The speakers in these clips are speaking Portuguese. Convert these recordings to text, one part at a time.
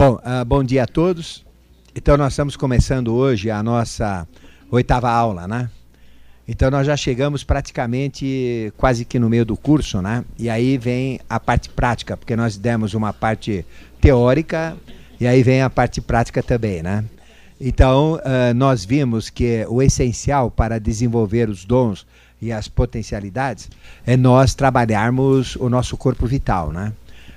Bom, uh, bom dia a todos. Então nós estamos começando hoje a nossa oitava aula, né? Então nós já chegamos praticamente quase que no meio do curso, né? E aí vem a parte prática, porque nós demos uma parte teórica e aí vem a parte prática também, né? Então uh, nós vimos que o essencial para desenvolver os dons e as potencialidades é nós trabalharmos o nosso corpo vital, né?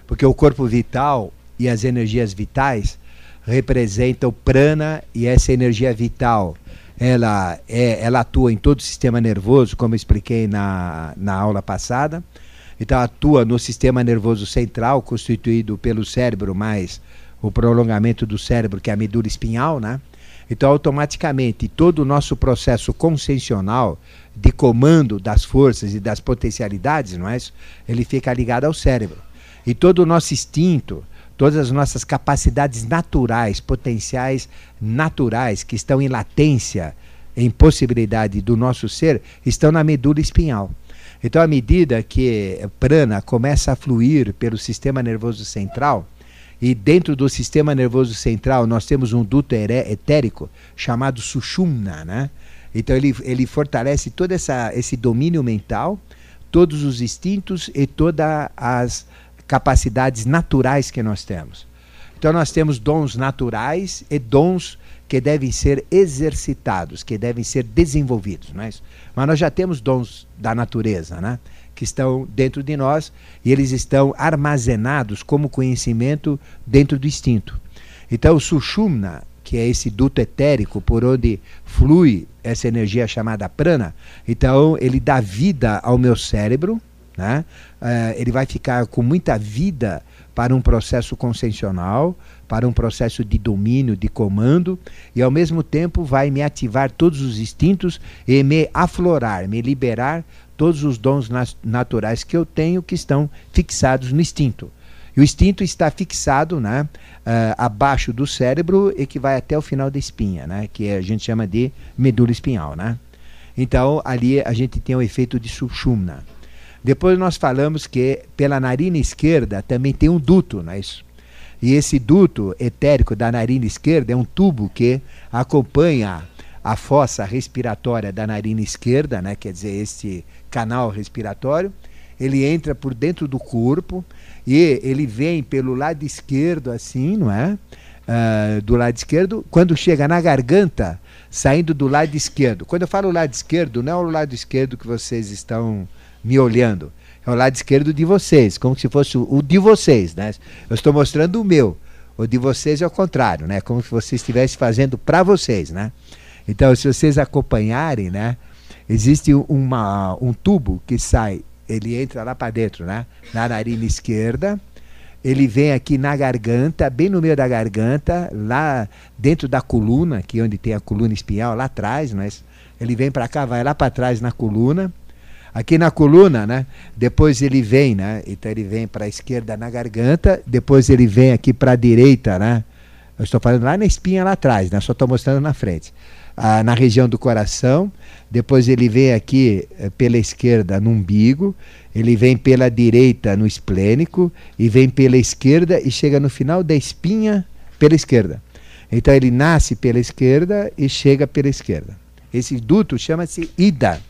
Porque o corpo vital e as energias vitais representam prana e essa energia vital ela, é, ela atua em todo o sistema nervoso, como expliquei na, na aula passada. Então atua no sistema nervoso central, constituído pelo cérebro mais o prolongamento do cérebro, que é a medula espinhal, né? Então, automaticamente, todo o nosso processo consciencial de comando das forças e das potencialidades, não é isso? Ele fica ligado ao cérebro. E todo o nosso instinto, todas as nossas capacidades naturais, potenciais naturais que estão em latência, em possibilidade do nosso ser, estão na medula espinhal. Então, à medida que prana começa a fluir pelo sistema nervoso central, e dentro do sistema nervoso central nós temos um duto etérico chamado Sushumna, né? Então ele, ele fortalece todo essa, esse domínio mental, todos os instintos e todas as capacidades naturais que nós temos. Então nós temos dons naturais e dons que devem ser exercitados, que devem ser desenvolvidos, não é isso? Mas nós já temos dons da natureza, né? que estão dentro de nós e eles estão armazenados como conhecimento dentro do instinto. Então, o Sushumna, que é esse duto etérico por onde flui essa energia chamada prana, então ele dá vida ao meu cérebro, né? Uh, ele vai ficar com muita vida para um processo consciencial, para um processo de domínio, de comando, e ao mesmo tempo vai me ativar todos os instintos e me aflorar, me liberar todos os dons naturais que eu tenho que estão fixados no instinto. E o instinto está fixado né, uh, abaixo do cérebro e que vai até o final da espinha, né, que a gente chama de medula espinhal. Né? Então, ali a gente tem o efeito de sushumna. Depois nós falamos que pela narina esquerda também tem um duto, não é isso? E esse duto etérico da narina esquerda é um tubo que acompanha a fossa respiratória da narina esquerda, né? quer dizer, este canal respiratório. Ele entra por dentro do corpo e ele vem pelo lado esquerdo, assim, não é? Uh, do lado esquerdo, quando chega na garganta, saindo do lado esquerdo. Quando eu falo lado esquerdo, não é o lado esquerdo que vocês estão me olhando. É o lado esquerdo de vocês, como se fosse o, de vocês, né? Eu estou mostrando o meu. O de vocês é o contrário, né? Como se você estivesse fazendo para vocês, né? Então, se vocês acompanharem, né? Existe uma, um tubo que sai, ele entra lá para dentro, né? Na narina esquerda, ele vem aqui na garganta, bem no meio da garganta, lá dentro da coluna, é onde tem a coluna espinhal, lá atrás, mas ele vem para cá, vai lá para trás na coluna Aqui na coluna, né? Depois ele vem, né? Então ele vem para a esquerda na garganta, depois ele vem aqui para a direita, né? Eu estou falando lá na espinha lá atrás, né? Só estou mostrando na frente. Ah, na região do coração, depois ele vem aqui eh, pela esquerda no umbigo, ele vem pela direita no esplênico e vem pela esquerda e chega no final da espinha pela esquerda. Então ele nasce pela esquerda e chega pela esquerda. Esse duto chama-se ida.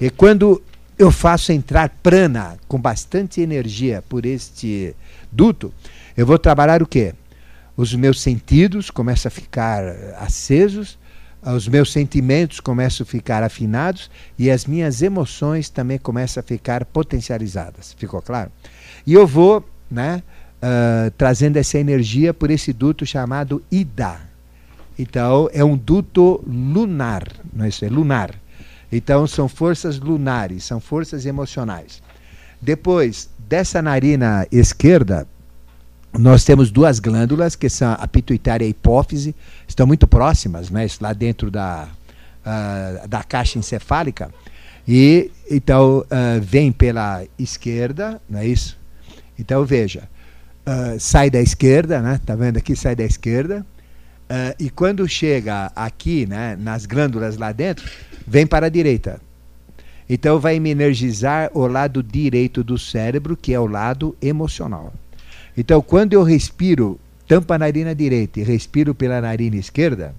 E quando eu faço entrar prana com bastante energia por este duto, eu vou trabalhar o quê? Os meus sentidos começam a ficar acesos, os meus sentimentos começam a ficar afinados e as minhas emoções também começam a ficar potencializadas. Ficou claro? E eu vou né, uh, trazendo essa energia por esse duto chamado Ida. Então, é um duto lunar, não é isso? É lunar. Então são forças lunares, são forças emocionais. Depois, dessa narina esquerda, nós temos duas glândulas, que são a pituitária e a hipófise, estão muito próximas, né, lá dentro da, uh, da caixa encefálica. E então uh, vem pela esquerda, não é isso? Então veja, uh, sai da esquerda, né? Tá vendo aqui? Sai da esquerda. e quando chega aqui, né, nas glândulas lá dentro, vem para a direita. Então vai me energizar o lado direito do cérebro, que é o lado emocional. Então quando eu respiro tampo a narina direita e respiro pela narina esquerda,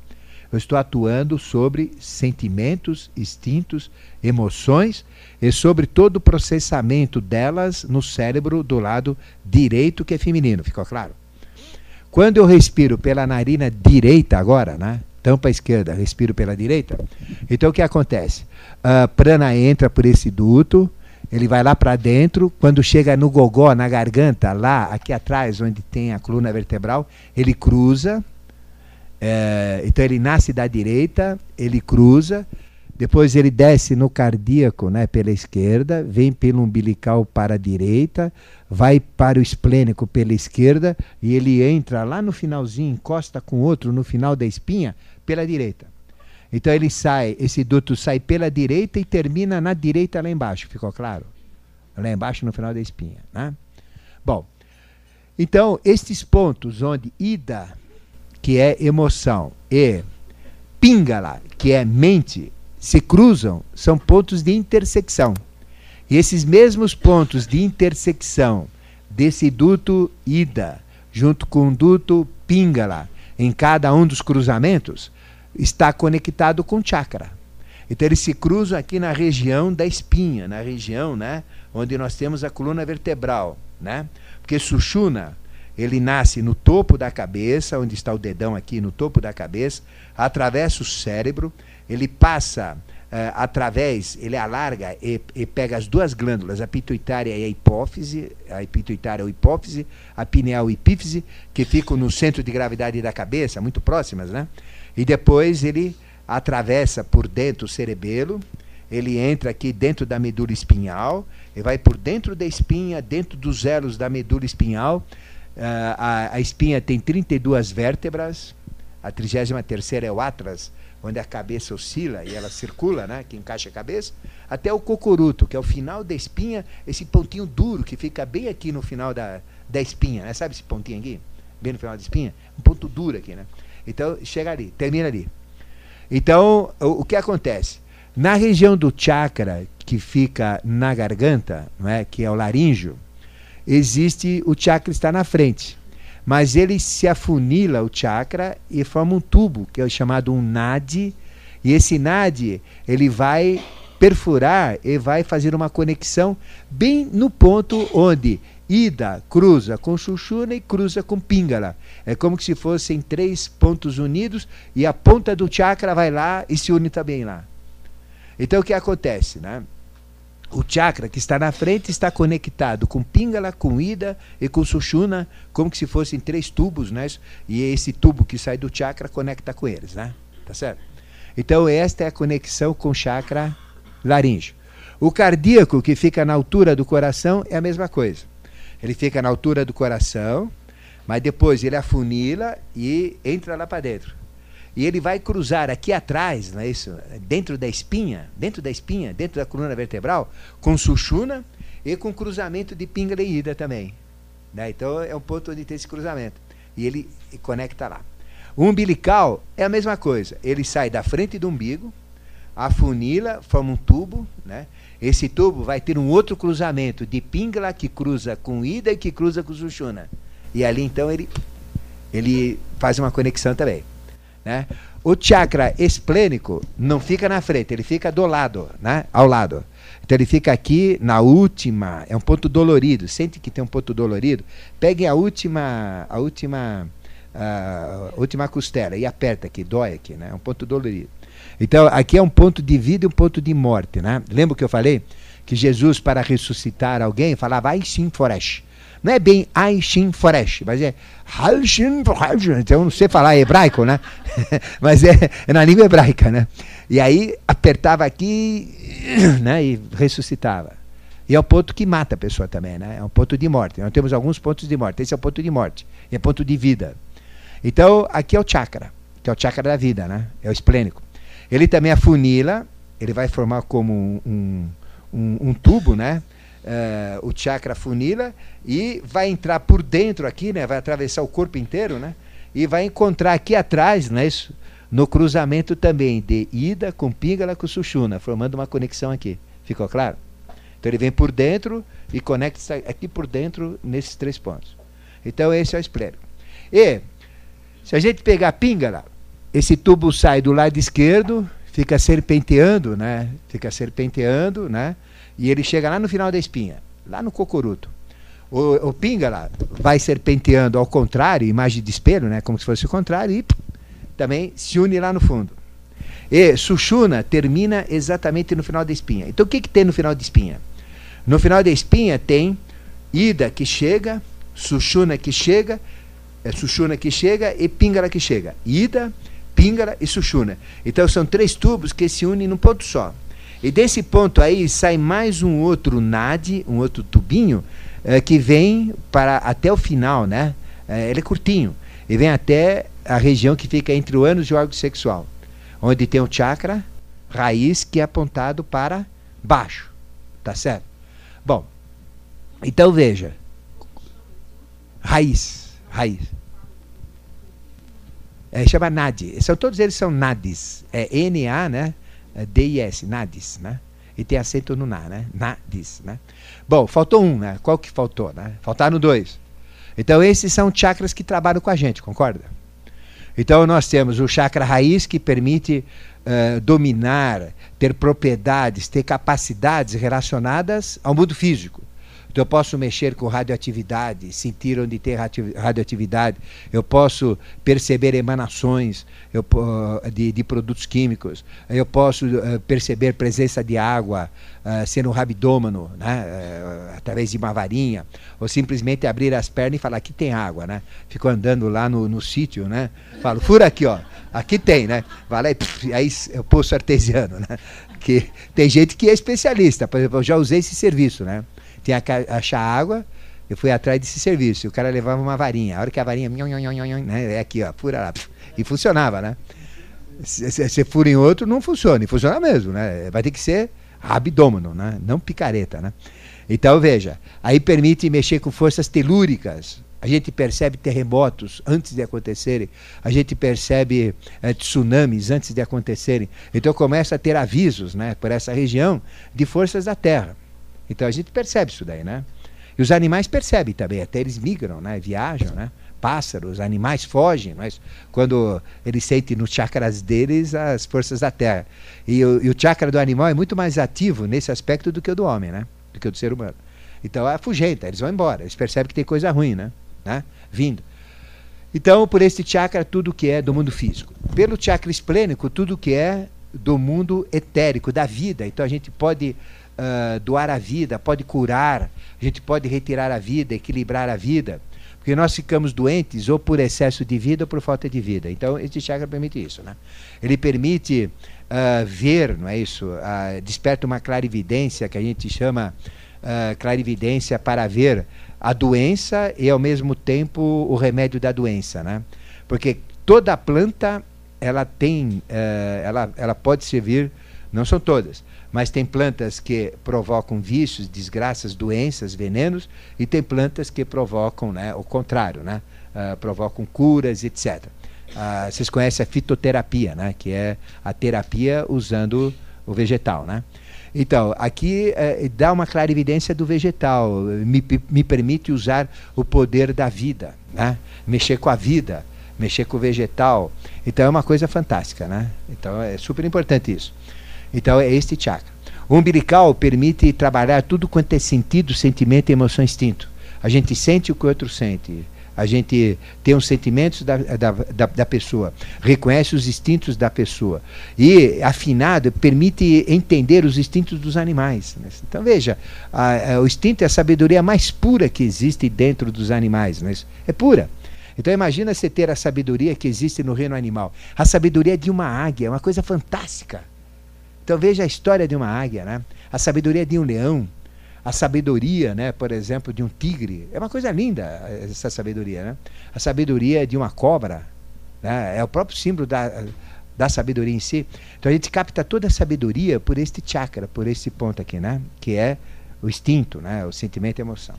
eu estou atuando sobre sentimentos, instintos, emoções e sobre todo o processamento delas no cérebro do lado direito, que é feminino, ficou claro? Quando eu respiro pela narina direita agora, né? Tampa a esquerda, respiro pela direita. Então o que acontece? A prana entra por esse duto, ele vai lá para dentro, quando chega no gogó, na garganta, lá, aqui atrás, onde tem a coluna vertebral, ele cruza, é, então ele nasce da direita, ele cruza, depois ele desce no cardíaco né, pela esquerda, vem pelo umbilical para a direita, vai para o esplênico pela esquerda e ele entra lá no finalzinho, encosta com outro no final da espinha pela direita. Então ele sai, esse duto sai pela direita e termina na direita lá embaixo, ficou claro? Lá embaixo no final da espinha. Né? Bom, então estes pontos onde ida que é emoção, e pingala, que é mente, se cruzam, são pontos de intersecção. E esses mesmos pontos de intersecção desse duto ida, junto com o duto pingala, em cada um dos cruzamentos, está conectado com chakra. Então eles se cruzam aqui na região da espinha, na região, né, onde nós temos a coluna vertebral, né? Porque Sushuna ele nasce no topo da cabeça, onde está o dedão aqui no topo da cabeça, atravessa o cérebro, ele passa uh, através, ele alarga e, e, pega as duas glândulas, a pituitária e a hipófise, a pituitária ou hipófise, a pineal e epífise, que ficam no centro de gravidade da cabeça, muito próximas, né? E depois ele atravessa por dentro o cerebelo, ele entra aqui dentro da medula espinhal, e vai por dentro da espinha, dentro dos elos da medula espinhal, Uh, a, a, espinha tem 32 vértebras, a 33 é o atlas, onde a cabeça oscila e ela circula, né, que encaixa a cabeça, até o cocoruto, que é o final da espinha, esse pontinho duro que fica bem aqui no final da, da espinha, né? sabe esse pontinho aqui? Bem no final da espinha? Um ponto duro aqui, né? Então, chega ali, termina ali. Então, o, o que acontece? Na região do chakra, que fica na garganta, é? que é o laríngeo, existe o chakra está na frente. Mas ele se afunila o chakra e forma um tubo, que é chamado um nadi, e esse nadi, ele vai perfurar e vai fazer uma conexão bem no ponto onde Ida cruza com Xuxuna e cruza com Pingala. É como se fossem três pontos unidos e a ponta do chakra vai lá e se une também lá. Então o que acontece, né? o chakra que está na frente está conectado com Pingala, com Ida e com Sushuna, como se fossem três tubos, né? E esse tubo que sai do chakra conecta com eles, né? Tá certo? Então esta é a conexão com o chakra laríngeo. O cardíaco que fica na altura do coração é a mesma coisa. Ele fica na altura do coração, mas depois ele afunila e entra lá para dentro e ele vai cruzar aqui atrás, não é isso? Dentro da espinha, dentro da espinha, dentro da coluna vertebral, com Sushuna e com cruzamento de Pingala e Ida também. Né? Então é um ponto onde tem esse cruzamento. E ele conecta lá. O umbilical é a mesma coisa. Ele sai da frente do umbigo, afunila, forma um tubo, né? Esse tubo vai ter um outro cruzamento de Pingala que cruza com Ida e que cruza com Sushuna. E ali então ele ele faz uma conexão também. Né? O chakra esplênico não fica na frente, ele fica do lado, né? ao lado. Então ele fica aqui na última, é um ponto dolorido. Sente que tem um ponto dolorido? Pegue a última, a última, a última costela e aperta aqui, dói aqui, né? É um ponto dolorido. Então aqui é um ponto de vida e um ponto de morte, né? Lembra que eu falei que Jesus para ressuscitar alguém falava ai sim foresh. Não é bem Aishin Foresh, mas é Halshin Foresh. Então não sei falar hebraico, né? mas é, é, na língua hebraica, né? E aí apertava aqui né? e ressuscitava. E é o ponto que mata a pessoa também, né? É um ponto de morte. Nós temos alguns pontos de morte. Esse é o ponto de morte. E é ponto de vida. Então, aqui é o chakra, que é o chakra da vida, né? É o esplênico. Ele também afunila, ele vai formar como um, um, um tubo, né? uh, o chakra funila e vai entrar por dentro aqui, né? Vai atravessar o corpo inteiro, né? E vai encontrar aqui atrás, né? Isso, no cruzamento também de Ida com Pingala com Sushuna, formando uma conexão aqui. Ficou claro? Então ele vem por dentro e conecta aqui por dentro nesses três pontos. Então esse é o esplênico. E, se a gente pegar a píngala, esse tubo sai do lado esquerdo, fica serpenteando, né? Fica serpenteando, né? E ele chega lá no final da espinha, lá no cocoruto. O, o píngala vai serpenteando ao contrário, imagem de espelho, né? Como se fosse o contrário, e também se une lá no fundo. E Sushuna termina exatamente no final da espinha. Então o que, que tem no final da espinha? No final da espinha tem Ida que chega, Sushuna que chega, é Sushuna que chega e Pingala que chega. Ida, Pingala e Sushuna. Então são três tubos que se unem num ponto só. E desse ponto aí sai mais um outro nade, um outro tubinho, é, que vem para até o final, né? É, ele é curtinho. E vem até a região que fica entre o ânus e o órgão sexual onde tem o chakra raiz que é apontado para baixo. Tá certo? Bom, então veja. Raiz. Raiz. É, chama NAD. São, todos eles são NADs. É N-A, né? É D-I-S, NADs, né? E tem acento no NA, né? NADs, né? Bom, faltou um, né? Qual que faltou, né? Faltaram dois. Então esses são chakras que trabalham com a gente, concorda? Então nós temos o chakra raiz que permite uh, dominar, ter propriedades, ter capacidades relacionadas ao mundo físico. Então eu posso mexer com radioatividade, sentir onde tem radioatividade, eu posso perceber emanações eu, de, de, produtos químicos, eu posso uh, perceber presença de água uh, sendo um rabidômano, né, uh, através de uma varinha, ou simplesmente abrir as pernas e falar aqui tem água, né? Fico andando lá no, no sítio, né? Falo, fura aqui, ó, aqui tem, né? Vai lá e pff, aí é o poço artesiano, né? Que tem gente que é especialista, por exemplo, eu já usei esse serviço, né? Que achar água, eu fui atrás desse serviço. O cara levava uma varinha. A hora que a varinha. Né, é aqui, ó, fura lá. E funcionava, né? Se fura em outro, não funciona. E funciona mesmo, né? Vai ter que ser abdômeno, né? Não picareta, né? Então, veja, aí permite mexer com forças telúricas. A gente percebe terremotos antes de acontecerem, a gente percebe é, tsunamis antes de acontecerem. Então começa a ter avisos né, por essa região de forças da Terra. Então a gente percebe isso daí, né? E os animais percebem também, até eles migram, né? Viajam, né? Pássaros, animais fogem, mas quando eles sentem nos chakras deles as forças da terra. E o, e o chakra do animal é muito mais ativo nesse aspecto do que o do homem, né? Do que o do ser humano. Então é afugenta, eles vão embora, eles percebem que tem coisa ruim, né? né? Vindo. Então, por este chakra, tudo que é do mundo físico. Pelo chakra esplênico, tudo que é do mundo etérico, da vida. Então a gente pode uh, doar a vida, pode curar, a gente pode retirar a vida, equilibrar a vida. Porque nós ficamos doentes ou por excesso de vida ou por falta de vida. Então, este chakra permite isso. Né? Ele permite uh, ver, não é isso? Uh, desperta uma clarividência que a gente chama uh, clarividência para ver a doença e, ao mesmo tempo, o remédio da doença. Né? Porque toda planta ela tem, ela, ela pode servir, não são todas, mas tem plantas que provocam vícios, desgraças, doenças, venenos, e tem plantas que provocam né, o contrário, né, uh, provocam curas, etc. Uh, ah, vocês conhecem a fitoterapia, né, que é a terapia usando o vegetal. Né? Então, aqui uh, dá uma clarividência do vegetal, me, me permite usar o poder da vida, né? mexer com a vida, mexer com o vegetal. Então é uma coisa fantástica. Né? Então é super importante isso. Então é este chakra. O umbilical permite trabalhar tudo quanto é sentido, sentimento, emoção, instinto. A gente sente o que o outro sente. A gente tem os sentimentos da, da, da, da, pessoa, reconhece os instintos da pessoa. E, afinado, permite entender os instintos dos animais. Então, veja, a, a, o instinto é a sabedoria mais pura que existe dentro dos animais. Mas é pura. Então, imagina você ter a sabedoria que existe no reino animal. A sabedoria de uma águia, é uma coisa fantástica. Então veja a história de uma águia, né? a sabedoria de um leão, a sabedoria, né, por exemplo, de um tigre. É uma coisa linda essa sabedoria. Né? A sabedoria de uma cobra né? é o próprio símbolo da, da sabedoria em si. Então a gente capta toda a sabedoria por este chakra, por este ponto aqui, né? que é o instinto, né? o sentimento e a emoção.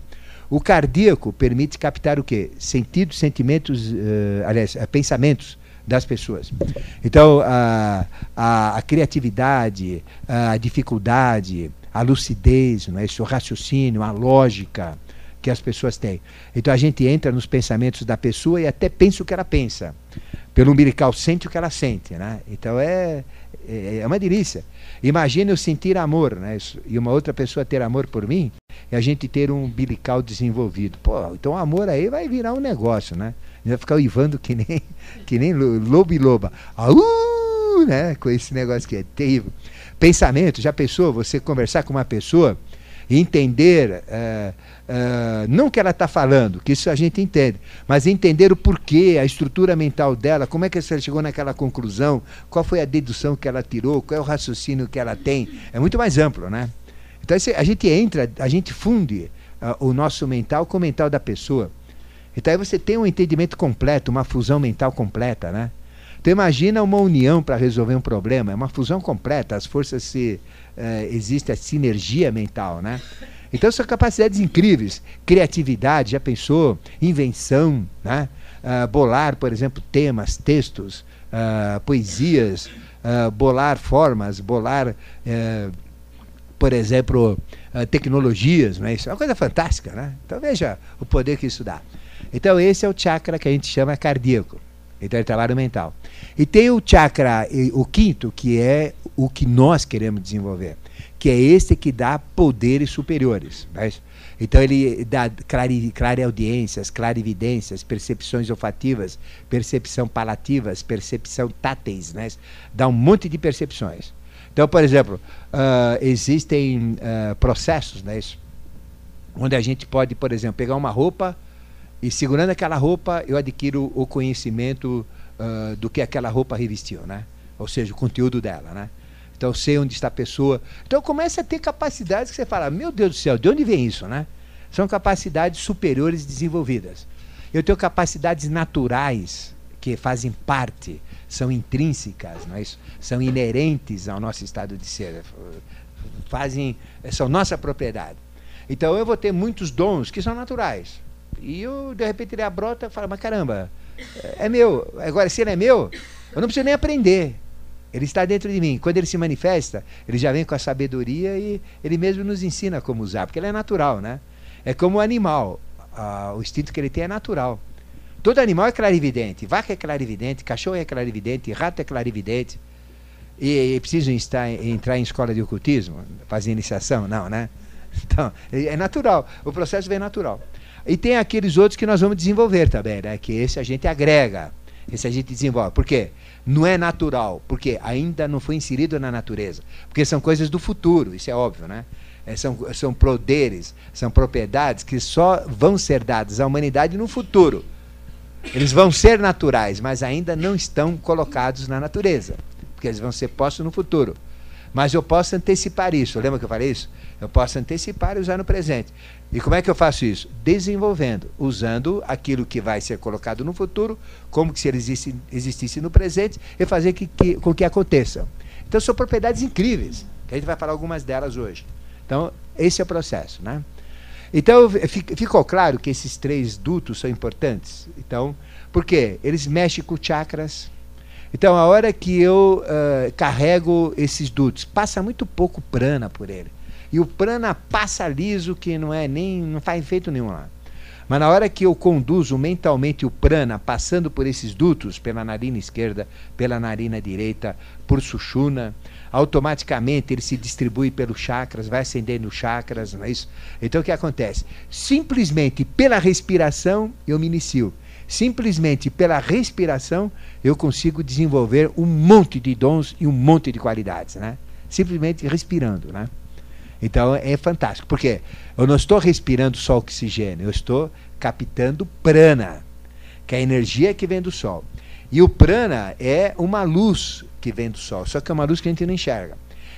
O cardíaco permite captar o quê? Sentidos, sentimentos, uh, aliás, uh, pensamentos das pessoas. Então, a, a, a criatividade, a dificuldade, a lucidez, não é? o raciocínio, a lógica, que as pessoas têm. Então a gente entra nos pensamentos da pessoa e até pensa o que ela pensa. Pelo umbilical sente o que ela sente, né? Então é, é, é uma delícia. Imagine eu sentir amor, né? E uma outra pessoa ter amor por mim e a gente ter um umbilical desenvolvido. Pô, então o amor aí vai virar um negócio, né? Vai ficar uivando que nem, que nem lobo e loba. Aú! Né? Com esse negócio que é terrível. Pensamento, já pensou? Você conversar com uma pessoa e entender, uh, uh, não o que ela está falando, que isso a gente entende, mas entender o porquê, a estrutura mental dela, como é que ela chegou naquela conclusão, qual foi a dedução que ela tirou, qual é o raciocínio que ela tem. É muito mais amplo, né? Então a gente entra, a gente funde uh, o nosso mental com o mental da pessoa. Então aí você tem um entendimento completo, uma fusão mental completa, né? Então imagina uma união para resolver um problema, é uma fusão completa, as forças se uh, existe a sinergia mental, né? Então são capacidades incríveis, criatividade, já pensou, invenção, né? Uh, bolar, por exemplo, temas, textos, uh, poesias, bolar formas, bolar, por exemplo, tecnologias, né? Isso é uma coisa fantástica, né? Então veja o poder que isso dá. Então esse é o chakra que a gente chama cardíaco. Então é trabalho mental. E tem o chakra, o quinto, que é o que nós queremos desenvolver, que é esse que dá poderes superiores. Né? Então ele dá clare, clareaudiências, clarividências, percepções olfativas, percepção palativas, percepção táteis, né? dá um monte de percepções. Então, por exemplo, uh, existem uh, processos né, onde a gente pode, por exemplo, pegar uma roupa e segurando aquela roupa, eu adquiro o conhecimento uh, do que aquela roupa revestiu, né? Ou seja, o conteúdo dela, né? Então sei onde está a pessoa. Então começa a ter capacidades que você fala, meu Deus do céu, de onde vem isso, né? São capacidades superiores desenvolvidas. Eu tenho capacidades naturais que fazem parte, são intrínsecas, não é isso? são inerentes ao nosso estado de ser, fazem, são nossa propriedade. Então eu vou ter muitos dons que são naturais. E eu, de repente, ele abrota e fala, mas caramba, é meu. Agora, se ele é meu, eu não preciso nem aprender. Ele está dentro de mim. Quando ele se manifesta, ele já vem com a sabedoria e ele mesmo nos ensina como usar, porque ele é natural, né? É como o animal. Ah, o instinto que ele tem é natural. Todo animal é clarividente. Vaca é clarividente, cachorro é clarividente, rato é clarividente. E, e preciso estar, entrar em escola de ocultismo? Fazer iniciação? Não, né? Então, é natural. O processo vem natural. E tem aqueles outros que nós vamos desenvolver também, né? Que esse a gente agrega, esse a gente desenvolve. Por quê? Não é natural, porque ainda não foi inserido na natureza. Porque são coisas do futuro, isso é óbvio, né? É, são, são poderes, são propriedades que só vão ser dadas à humanidade no futuro. Eles vão ser naturais, mas ainda não estão colocados na natureza, porque eles vão ser postos no futuro. Mas eu posso antecipar isso. Lembra que eu falei isso? Eu posso antecipar e usar no presente. E como é que eu faço isso? Desenvolvendo, usando aquilo que vai ser colocado no futuro, como se ele existisse, existisse no presente, e fazer que, que, com que aconteça. Então são propriedades incríveis, que a gente vai falar algumas delas hoje. Então, esse é o processo. Né? Então, ficou claro que esses três dutos são importantes? Então, por quê? Eles mexem com chakras. Então, a hora que eu uh, carrego esses dutos, passa muito pouco prana por ele. E o prana passa liso, que não é nem não faz efeito nenhum lá. Mas na hora que eu conduzo mentalmente o prana, passando por esses dutos, pela narina esquerda, pela narina direita, por sushuna, automaticamente ele se distribui pelos chakras, vai acendendo chakras, não é isso? Então o que acontece? Simplesmente pela respiração eu me inicio. Simplesmente pela respiração eu consigo desenvolver um monte de dons e um monte de qualidades, né? Simplesmente respirando, né? Então é fantástico, porque eu não estou respirando só oxigênio, eu estou captando prana, que é a energia que vem do sol. E o prana é uma luz que vem do sol, só que é uma luz que a gente não enxerga.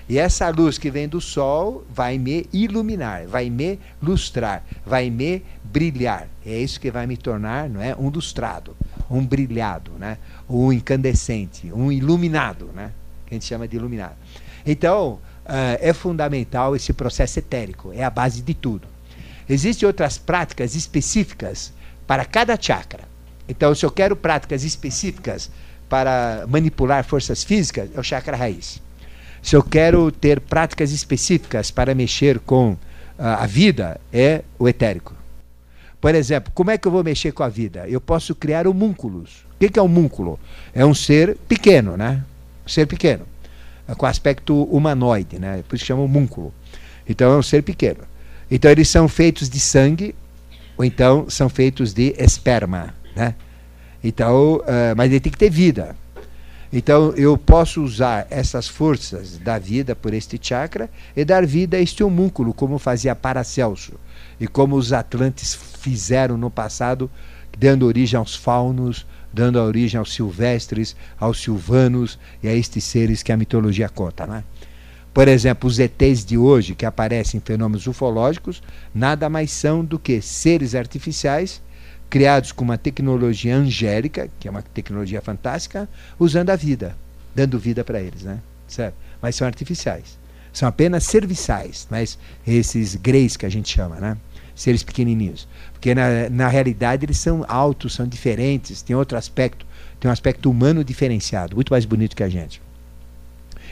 E essa luz que vem do sol vai me iluminar, vai me lustrar, vai me brilhar. É isso que vai me tornar, não é, um lustrado, um brilhado, né? Um incandescente, um iluminado, né? Que a gente chama de iluminado. Então, uh, é fundamental esse processo etérico, é a base de tudo. Existem outras práticas específicas para cada chakra. Então, se eu quero práticas específicas para manipular forças físicas, é o chakra raiz. Se eu quero ter práticas específicas para mexer com uh, a vida, é o etérico. Por exemplo, como é que eu vou mexer com a vida? Eu posso criar homúnculos. O que é um múnculo? É um ser pequeno, né? Um ser pequeno. Com aspecto humanoide, né? Por isso chama homúnculo. Então é um ser pequeno. Então eles são feitos de sangue, ou então são feitos de esperma, né? Então, uh, mas ele tem que ter vida. Então eu posso usar essas forças da vida por este chakra e dar vida a este homúnculo, como fazia Paracelso e como os atlantes fizeram no passado, dando origem aos faunos, dando origem aos silvestres, aos silvanos e a estes seres que a mitologia conta. Né? Por exemplo, os ETs de hoje, que aparecem em fenômenos ufológicos, nada mais são do que seres artificiais criados com uma tecnologia angélica, que é uma tecnologia fantástica, usando a vida, dando vida para eles, né? Certo? Mas são artificiais. São apenas serviçais, mas esses greys que a gente chama, né? Seres pequenininhos. Porque na, na realidade eles são altos, são diferentes, tem outro aspecto, tem um aspecto humano diferenciado, muito mais bonito que a gente.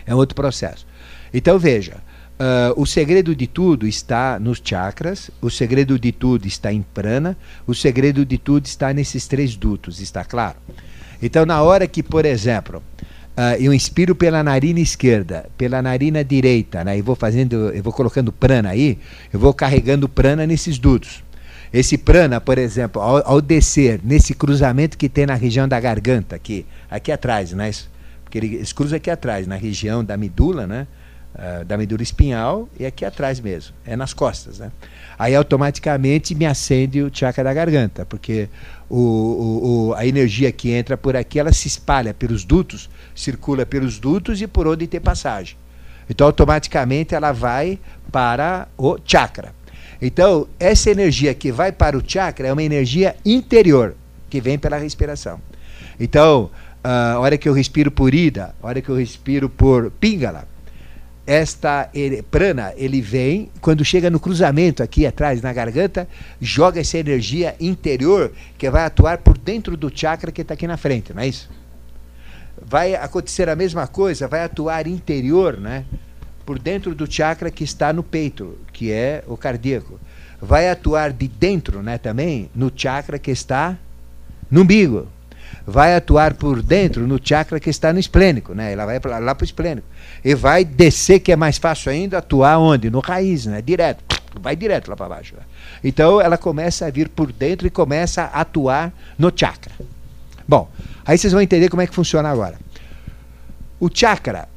É um outro processo. Então veja, Uh, o segredo de tudo está nos chakras, o segredo de tudo está em prana, o segredo de tudo está nesses três dutos, está claro? Então, na hora que, por exemplo, uh, eu inspiro pela narina esquerda, pela narina direita, né, e vou fazendo, eu vou colocando prana aí, eu vou carregando prana nesses dutos. Esse prana, por exemplo, ao, ao, descer nesse cruzamento que tem na região da garganta, aqui, aqui atrás, né? Porque ele, ele cruza aqui atrás, na região da medula, né? Uh, da medula espinhal e aqui atrás mesmo, é nas costas. Né? Aí automaticamente me acende o chakra da garganta, porque o, o, o, a energia que entra por aqui ela se espalha pelos dutos, circula pelos dutos e por onde tem passagem. Então automaticamente ela vai para o chakra. Então, essa energia que vai para o chakra é uma energia interior, que vem pela respiração. Então, ah, a hora que eu respiro por Ida, a hora que eu respiro por Pingala, esta ele, prana, ele vem, quando chega no cruzamento aqui atrás, na garganta, joga essa energia interior que vai atuar por dentro do chakra que está aqui na frente, não é isso? Vai acontecer a mesma coisa, vai atuar interior, né? Por dentro do chakra que está no peito, que é o cardíaco. Vai atuar de dentro, né, também, no chakra que está no umbigo. Vai atuar por dentro no chakra que está no esplênico, né? Ela vai lá para o esplênico e vai descer, que é mais fácil ainda, atuar onde? No raiz, né? Direto. Vai direto lá para baixo. Né? Então ela começa a vir por dentro e começa a atuar no chakra. Bom, aí vocês vão entender como é que funciona agora. O chakra,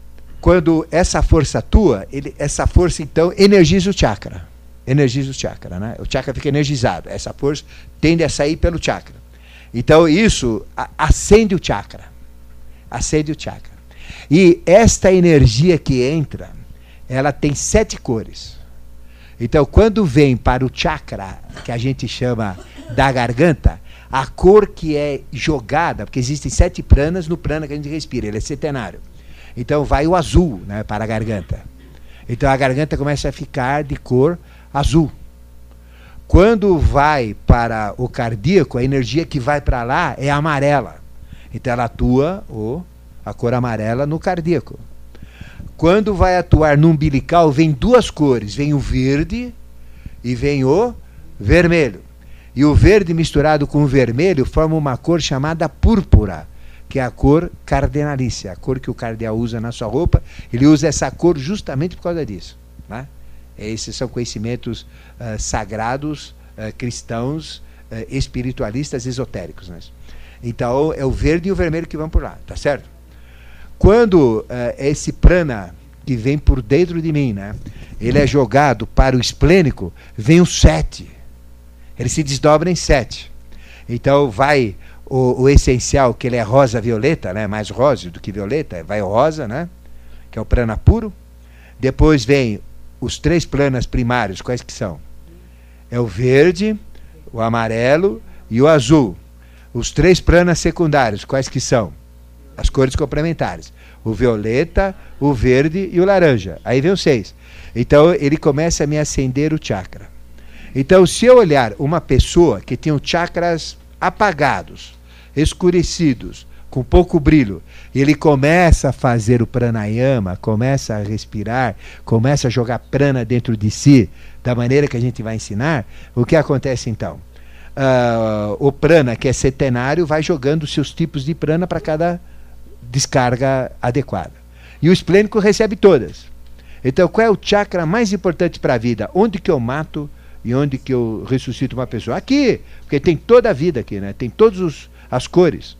quando essa força atua, ele, essa força então energiza o chakra. Energiza o chakra, né? O chakra fica energizado. Essa força tende a sair pelo chakra. Então isso acende o chakra. Acende o chakra. E esta energia que entra, ela tem sete cores. Então, quando vem para o chakra, que a gente chama da garganta, a cor que é jogada, porque existem sete pranas no prana que a gente respira, ele é centenário. Então, vai o azul né, para a garganta. Então, a garganta começa a ficar de cor azul. Quando vai para o cardíaco, a energia que vai para lá é amarela. Então, ela atua o a cor amarela no cardíaco. Quando vai atuar no umbilical, vem duas cores: vem o verde e vem o vermelho. E o verde misturado com o vermelho forma uma cor chamada púrpura, que é a cor cardenalícia, a cor que o cardeal usa na sua roupa. Ele usa essa cor justamente por causa disso. Né? Esses são conhecimentos uh, sagrados, uh, cristãos, uh, espiritualistas, esotéricos. Né? Então é o verde e o vermelho que vão por lá, tá certo? Quando esse prana que vem por dentro de mim, né, ele é jogado para o esplênico, vem o sete. Ele se desdobra em sete. Então vai o, o essencial, que ele é rosa-violeta, né, mais rosa do que violeta, vai o rosa, né, que é o prana puro. Depois vem os três planas primários, quais que são? É o verde, o amarelo e o azul. Os três planas secundários, quais que são? as cores complementares. O violeta, o verde e o laranja. Aí vem o seis. Então ele começa a me acender o chakra. Então, se eu olhar uma pessoa que tem os chakras apagados, escurecidos, com pouco brilho, ele começa a fazer o pranayama, começa a respirar, começa a jogar prana dentro de si, da maneira que a gente vai ensinar, o que acontece então? uh, o prana, que é setenário, vai jogando seus tipos de prana para cada descarga adequada. E o esplênico recebe todas. Então, qual é o chakra mais importante para a vida? Onde que eu mato e onde que eu ressuscito uma pessoa? Aqui, porque tem toda a vida aqui, né? Tem todas as cores.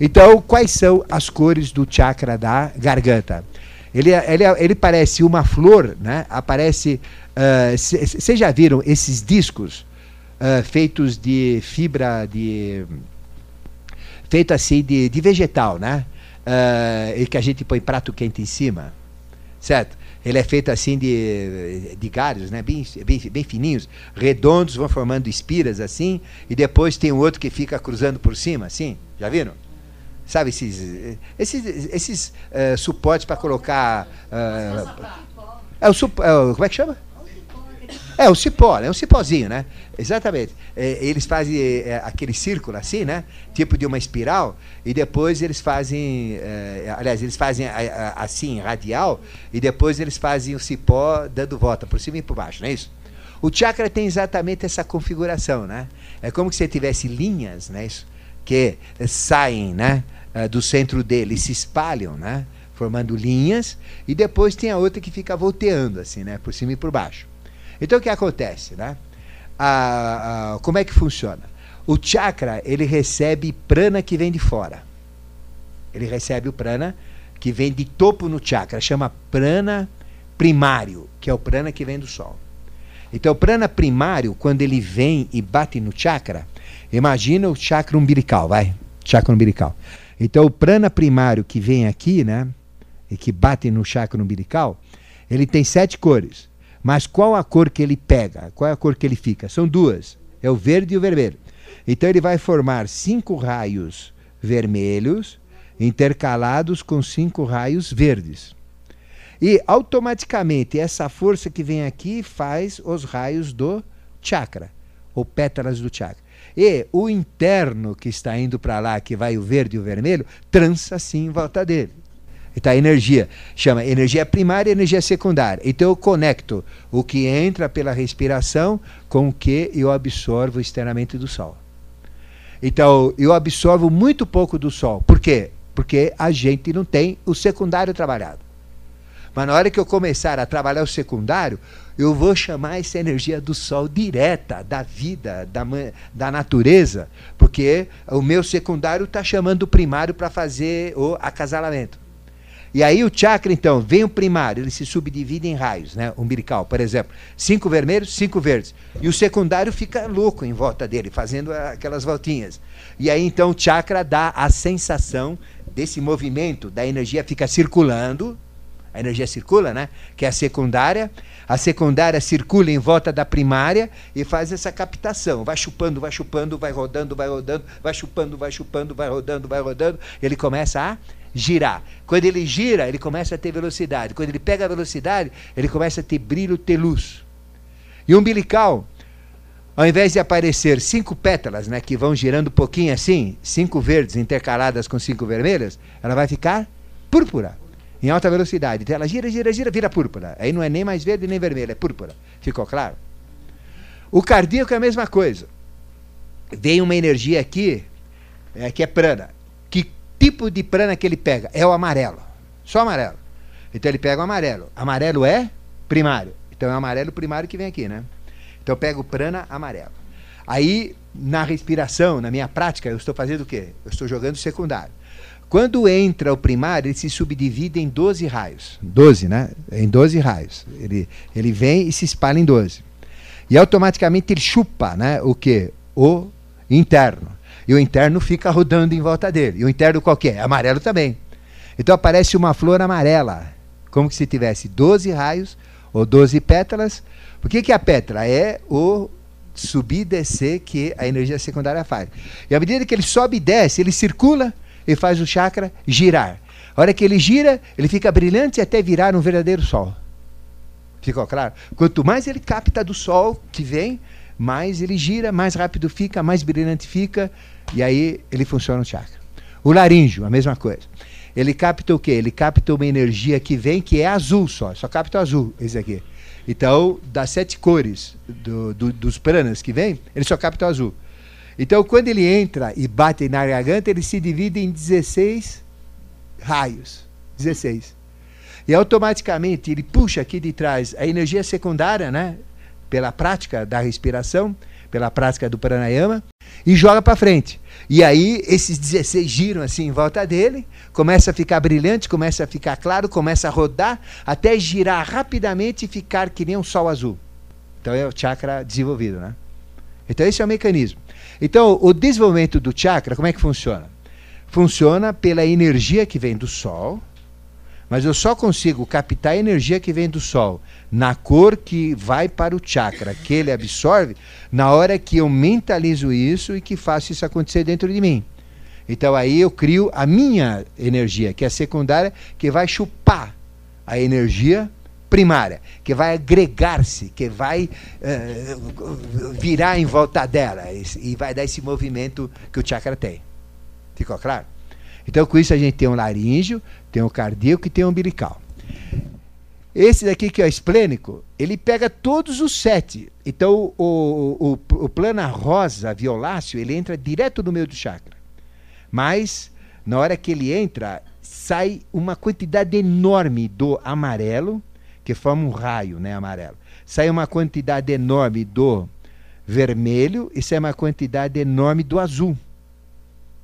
Então, quais são as cores do chakra da garganta? Ele, ele, ele parece uma flor, né? Aparece. Vocês uh, já viram esses discos uh, feitos de fibra de. feito assim de, de vegetal, né? Uh, e que a gente põe prato quente em cima, certo? Ele é feito assim de, de galhos, né? bem, bem, bem fininhos, redondos, vão formando espiras assim, e depois tem um outro que fica cruzando por cima, assim. Já viram? Sabe esses, esses, esses uh, suportes para colocar. Uh, é o, é como é que chama? É, o cipó, é um cipózinho, né? Exatamente. É, eles fazem é, aquele círculo assim, né? Tipo de uma espiral, e depois eles fazem. É, aliás, eles fazem assim, radial, e depois eles fazem o cipó dando volta por cima e por baixo, não é isso? O chakra tem exatamente essa configuração, né? É como se você tivesse linhas, né? Isso, que saem, né? É, do centro dele se espalham, né? Formando linhas, e depois tem a outra que fica volteando, assim, né? Por cima e por baixo. Então o que acontece, né? Como é que funciona? O chakra ele recebe prana que vem de fora. Ele recebe o prana que vem de topo no chakra, chama prana primário, que é o prana que vem do sol. Então, o prana primário, quando ele vem e bate no chakra, imagina o chakra umbilical, vai, chakra umbilical. Então, o prana primário que vem aqui, né, e que bate no chakra umbilical, ele tem sete cores. Mas qual a cor que ele pega? Qual é a cor que ele fica? São duas. É o verde e o vermelho. Então ele vai formar cinco raios vermelhos intercalados com cinco raios verdes. E automaticamente essa força que vem aqui faz os raios do chakra, ou pétalas do chakra. E o interno que está indo para lá, que vai o verde e o vermelho, trança assim em volta dele. A energia chama energia primária e energia secundária. Então eu conecto o que entra pela respiração com o que eu absorvo externamente do Sol. Então eu absorvo muito pouco do Sol. Por quê? Porque a gente não tem o secundário trabalhado. Mas na hora que eu começar a trabalhar o secundário, eu vou chamar essa energia do Sol direta, da vida, da, da natureza, porque o meu secundário está chamando o primário para fazer o acasalamento. E aí o chakra, então, vem o primário, ele se subdivide em raios, né? Umbilical, por exemplo. Cinco vermelhos, cinco verdes. E o secundário fica louco em volta dele, fazendo aquelas voltinhas. E aí, então, o chakra dá a sensação desse movimento, da energia fica circulando. A energia circula, né? Que é a secundária. A secundária circula em volta da primária e faz essa captação. Vai chupando, vai chupando, vai rodando, vai rodando, vai chupando, vai chupando, vai rodando, vai rodando. Ele começa a girar. Quando ele gira, ele começa a ter velocidade. Quando ele pega a velocidade, ele começa a ter brilho, ter luz. E o umbilical, ao invés de aparecer cinco pétalas, né, que vão girando um pouquinho assim, cinco verdes intercaladas com cinco vermelhas, ela vai ficar púrpura, em alta velocidade. Então ela gira, gira, gira, vira púrpura. Aí não é nem mais verde nem vermelho, é púrpura. Ficou claro? O cardíaco é a mesma coisa. Vem uma energia aqui, é, que é prana tipo de prana que ele pega? É o amarelo. Só amarelo. Então ele pega o amarelo. Amarelo é primário. Então é o amarelo primário que vem aqui, né? Então eu pego prana amarelo. Aí, na respiração, na minha prática, eu estou fazendo o quê? Eu estou jogando secundário. Quando entra o primário, ele se subdivide em 12 raios. 12, né? Em 12 raios. Ele, ele vem e se espalha em 12. E automaticamente ele chupa, né? O quê? O interno e o interno fica rodando em volta dele. E o interno qual que é? Amarelo também. Então aparece uma flor amarela, como se tivesse 12 raios ou 12 pétalas. O que, que é a pétala? É o subir e descer que a energia secundária faz. E à medida que ele sobe e desce, ele circula e faz o chakra girar. A hora que ele gira, ele fica brilhante até virar um verdadeiro sol. Ficou claro? Quanto mais ele capta do sol que vem, mais ele gira, mais rápido fica, mais brilhante fica, e aí ele funciona o chakra. O laríngeo, a mesma coisa. Ele capta o quê? Ele capta uma energia que vem que é azul só, só capta o azul, esse aqui. Então, das sete cores do, do, dos pranas que vem, ele só capta o azul. Então, quando ele entra e bate na garganta, ele se divide em 16 raios. 16. E automaticamente ele puxa aqui de trás a energia secundária, né? Pela prática da respiração, pela prática do pranayama, e joga para frente. E aí esses 16 giram assim em volta dele, começa a ficar brilhante, começa a ficar claro, começa a rodar, até girar rapidamente e ficar que nem um sol azul. Então é o chakra desenvolvido, né? Então esse é o mecanismo. Então o desenvolvimento do chakra, como é que funciona? Funciona pela energia que vem do sol, mas eu só consigo captar a energia que vem do Sol na cor que vai para o chakra, que ele absorve, na hora que eu mentalizo isso e que faço isso acontecer dentro de mim. Então aí eu crio a minha energia, que é secundária, que vai chupar a energia primária, que vai agregar-se, que vai uh, virar em volta dela e vai dar esse movimento que o chakra tem. Ficou claro? Então, com isso, a gente tem um laríngeo, tem um cardíaco e tem um umbilical. Esse daqui que é o esplênico, ele pega todos os sete. Então, o, o, o plana rosa, violáceo, ele entra direto no meio do chakra. Mas, na hora que ele entra, sai uma quantidade enorme do amarelo, que forma um raio né, amarelo. Sai uma quantidade enorme do vermelho e sai uma quantidade enorme do azul.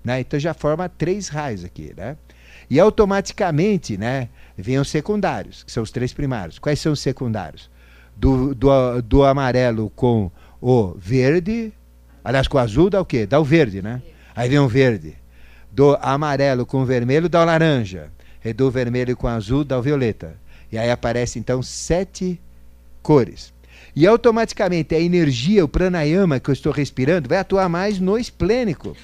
Né? Então já forma três raios aqui. Né? E automaticamente né, vem os secundários, que são os três primários. Quais são os secundários? Do, do, do amarelo com o verde, aliás, com o azul dá o quê? Dá o verde, né? Aí vem o verde. Do amarelo com o vermelho dá o laranja. E do vermelho com o azul dá o violeta. E aí aparece então sete cores. E automaticamente a energia, o pranayama que eu estou respirando, vai atuar mais no esplênico.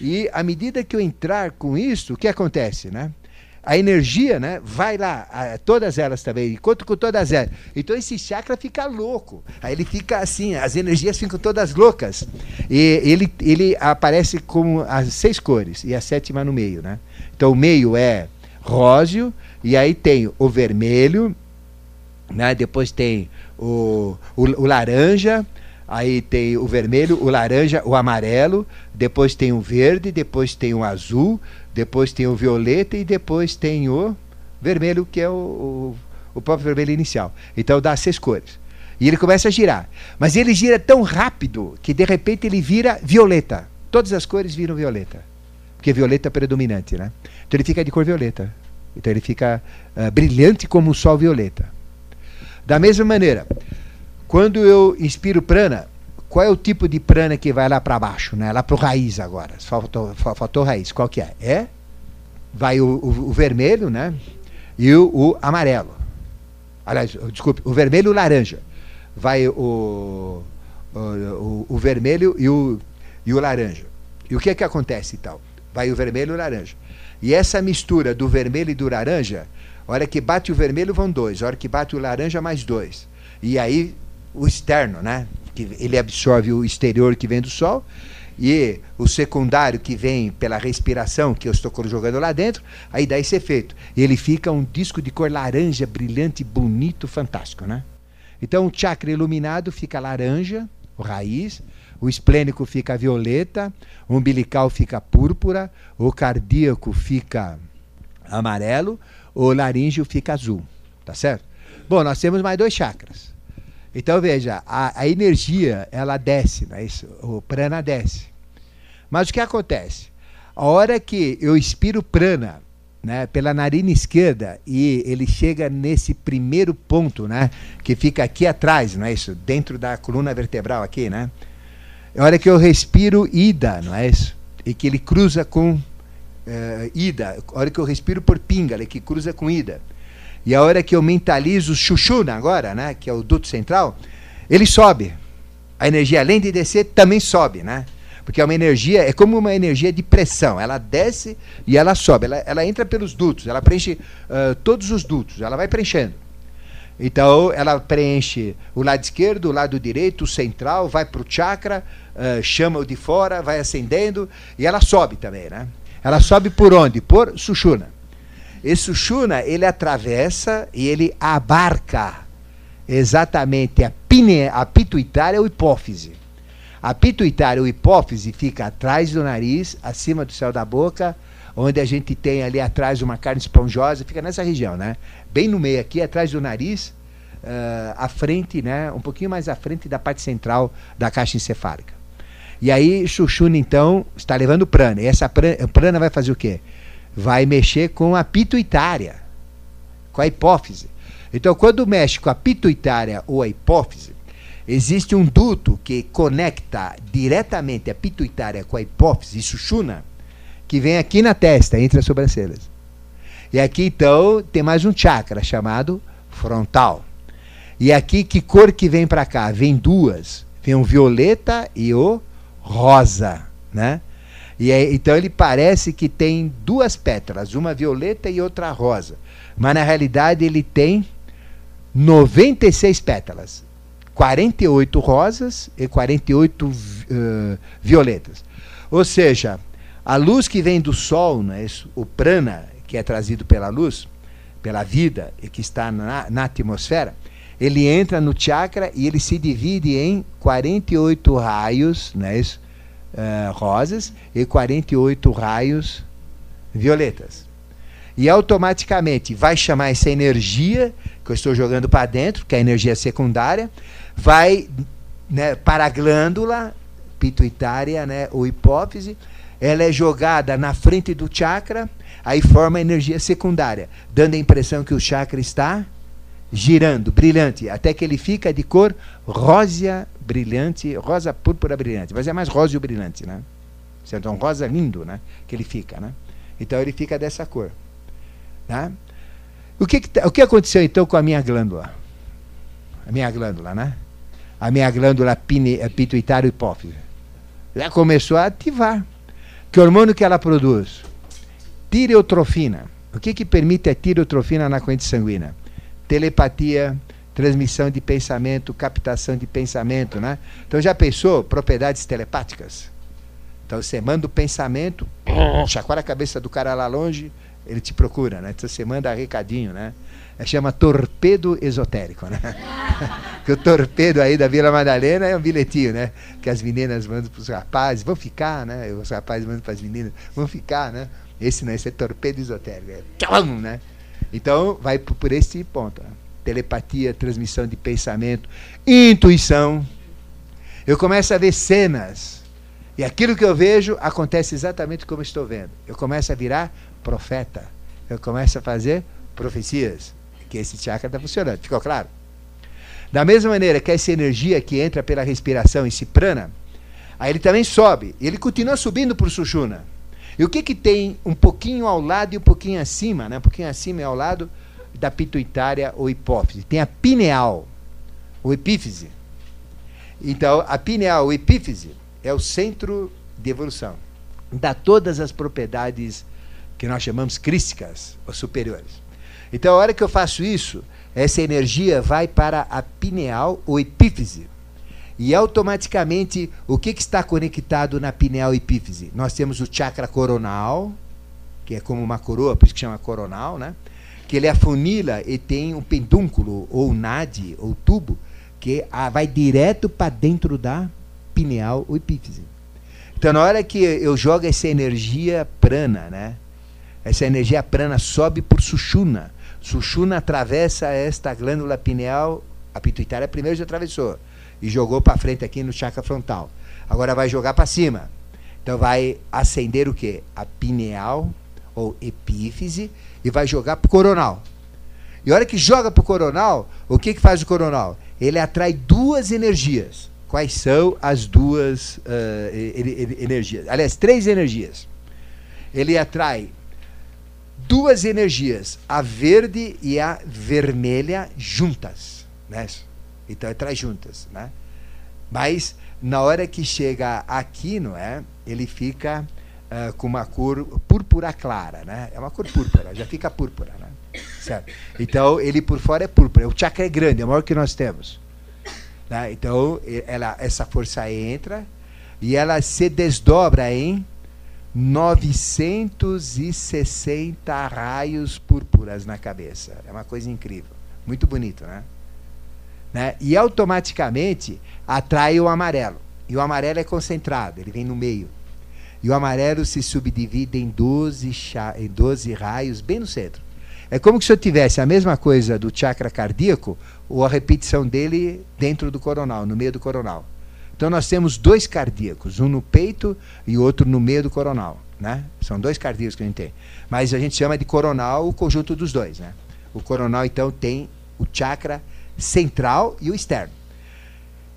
E à medida que eu entrar com isso, o que acontece, né? A energia, né, vai lá, a, todas elas também, enquanto com todas elas. Então esse chakra fica louco. Aí ele fica assim, as energias ficam todas loucas. E ele, ele aparece com as seis cores e a sétima no meio, né? Então o meio é róseo, e aí tem o vermelho, né? depois tem o, o, o laranja, Aí tem o vermelho, o laranja, o amarelo, depois tem o verde, depois tem o azul, depois tem o violeta e depois tem o vermelho, que é o, o, o próprio vermelho inicial. Então dá seis cores. E ele começa a girar. Mas ele gira tão rápido que de repente ele vira violeta. Todas as cores viram violeta. Porque violeta é predominante, né? Então ele fica de cor violeta. Então ele fica uh, brilhante como o sol violeta. Da mesma maneira, quando eu inspiro prana, qual é o tipo de prana que vai lá para baixo, né? Lá para o raiz agora. Faltou, raiz. Qual que é? É? Vai o, o, o vermelho, né? E o, o, amarelo. Aliás, desculpe, o vermelho e o laranja. Vai o, o, o, vermelho e o, e o laranja. E o que é que acontece então? Vai o vermelho e o laranja. E essa mistura do vermelho e do laranja, hora que bate o vermelho vão dois, hora que bate o laranja mais dois. E aí o externo, né? Que ele absorve o exterior que vem do sol e o secundário que vem pela respiração que eu estou jogando lá dentro, aí dá esse efeito. E ele fica um disco de cor laranja, brilhante, bonito, fantástico, né? Então o chakra iluminado fica laranja, o raiz, o esplênico fica violeta, o umbilical fica púrpura, o cardíaco fica amarelo, o laríngeo fica azul, tá certo? Bom, nós temos mais dois chakras. Então veja, a, a energia ela desce, não é isso? o prana desce. Mas o que acontece? A hora que eu expiro prana né, pela narina esquerda e ele chega nesse primeiro ponto, né, que fica aqui atrás, não é isso? Dentro da coluna vertebral aqui, né? É a hora que eu respiro ida, não é isso? E que ele cruza com uh, ida. A hora que eu respiro por pingala, que cruza com ida. E a hora que eu mentalizo chuchuna agora, né, que é o duto central, ele sobe. A energia, além de descer, também sobe, né? Porque é uma energia, é como uma energia de pressão. Ela desce e ela sobe. Ela, ela entra pelos dutos, ela preenche uh, todos os dutos, ela vai preenchendo. Então, ela preenche o lado esquerdo, o lado direito, o central, vai para o chakra, uh, chama o de fora, vai acendendo e ela sobe também, né? Ela sobe por onde? Por Sushuna. Esse Sushuna, ele atravessa e ele abarca exatamente a, pine, a pituitária ou hipófise. A pituitária ou hipófise fica atrás do nariz, acima do céu da boca, onde a gente tem ali atrás uma carne esponjosa, fica nessa região, né? Bem no meio aqui, atrás do nariz, uh, à frente, né? Um pouquinho mais à frente da parte central da caixa encefálica. E aí, Xuxuna, então, está levando prana. E essa prana, prana vai fazer o quê? Vai mexer com a pituitária, com a hipófise. Então, quando mexe com a pituitária ou a hipófise, existe um duto que conecta diretamente a pituitária com a hipófise, Xuxuna, que vem aqui na testa, entre as sobrancelhas. E aqui então tem mais um chakra chamado frontal. E aqui que cor que vem para cá? Vem duas. Vem o violeta e o rosa, né? E aí, então ele parece que tem duas pétalas, uma violeta e outra rosa. Mas na realidade ele tem 96 pétalas. 48 rosas e 48 uh, violetas. Ou seja, a luz que vem do Sol, né, o prana, que é trazido pela luz, pela vida e que está na, na atmosfera, ele entra no chakra e ele se divide em 48 raios né, uh, rosas e 48 raios violetas. E automaticamente vai chamar essa energia que eu estou jogando para dentro, que é a energia secundária, vai né, para a glândula pituitária né, ou hipófise, ela é jogada na frente do chakra, aí forma energia secundária, dando a impressão que o chakra está girando, brilhante, até que ele fica de cor rósea brilhante, rosa púrpura brilhante, mas é mais róseo brilhante, né? Certo? É um rosa lindo, né? Que ele fica, né? Então ele fica dessa cor, tá? O que, que, o que aconteceu então com a minha glândula? A minha glândula, né? A minha glândula pituitária hipófise. Já começou a ativar. Que hormônio que ela produz? Tireotrofina. O que, que permite a tireotrofina na corrente sanguínea? Telepatia, transmissão de pensamento, captação de pensamento, né? Então já pensou propriedades telepáticas? Então você manda o pensamento, chacoalha a cabeça do cara lá longe, ele te procura, né? Então você manda recadinho, né? É, chama torpedo esotérico, né? que o torpedo aí da Vila Madalena é um bilhetinho, né? Que as meninas mandam para os rapazes, vão ficar, né? Os rapazes mandam para as meninas, vão ficar, né? Esse não, esse é torpedo esotérico, é né? Então vai por esse ponto. Né? Telepatia, transmissão de pensamento, intuição. Eu começo a ver cenas. E aquilo que eu vejo acontece exatamente como estou vendo. Eu começo a virar profeta. Eu começo a fazer profecias que esse chakra está funcionando. Ficou claro? Da mesma maneira que essa energia que entra pela respiração, esse prana, aí ele também sobe. Ele continua subindo por Sushuna. E o que, que tem um pouquinho ao lado e um pouquinho acima? Né? Um pouquinho acima e ao lado da pituitária ou hipófise. Tem a pineal, ou epífise. Então, a pineal ou epífise é o centro de evolução. Dá todas as propriedades que nós chamamos crísticas ou superiores. Então, a hora que eu faço isso, essa energia vai para a pineal ou epífise. E automaticamente, o que, que está conectado na pineal epífise? Nós temos o chakra coronal, que é como uma coroa, por isso que chama coronal, né? que ele afunila e tem um pedúnculo, ou nade, ou tubo, que vai direto para dentro da pineal ou epífise. Então, na hora que eu jogo essa energia prana, né? essa energia prana sobe por Sushuna, Sushuna atravessa esta glândula pineal, a pituitária primeiro já atravessou e jogou para frente aqui no chakra frontal. Agora vai jogar para cima. Então vai acender o que? A pineal ou epífise e vai jogar para o coronal. E a hora que joga para o coronal, o que, que faz o coronal? Ele atrai duas energias. Quais são as duas uh, energias? Aliás, três energias. Ele atrai duas energias, a verde e a vermelha juntas, né? Então é traz juntas, né? Mas na hora que chega aqui, não é? Ele fica uh, com uma cor púrpura clara, né? É uma cor púrpura, já fica púrpura, né? Certo? Então ele por fora é púrpura. O chakra é grande, é o maior que nós temos. Né? Então ela, essa força entra e ela se desdobra em 960 raios púrpuras na cabeça. É uma coisa incrível. Muito bonito, né? né? E automaticamente atrai o amarelo. E o amarelo é concentrado, ele vem no meio. E o amarelo se subdivide em 12, em 12 raios bem no centro. É como se eu tivesse a mesma coisa do chakra cardíaco, ou a repetição dele dentro do coronal, no meio do coronal. Então nós temos dois cardíacos, um no peito e outro no meio do coronal. Né? São dois cardíacos que a gente tem. Mas a gente chama de coronal o conjunto dos dois. Né? O coronal, então, tem o chakra central e o externo.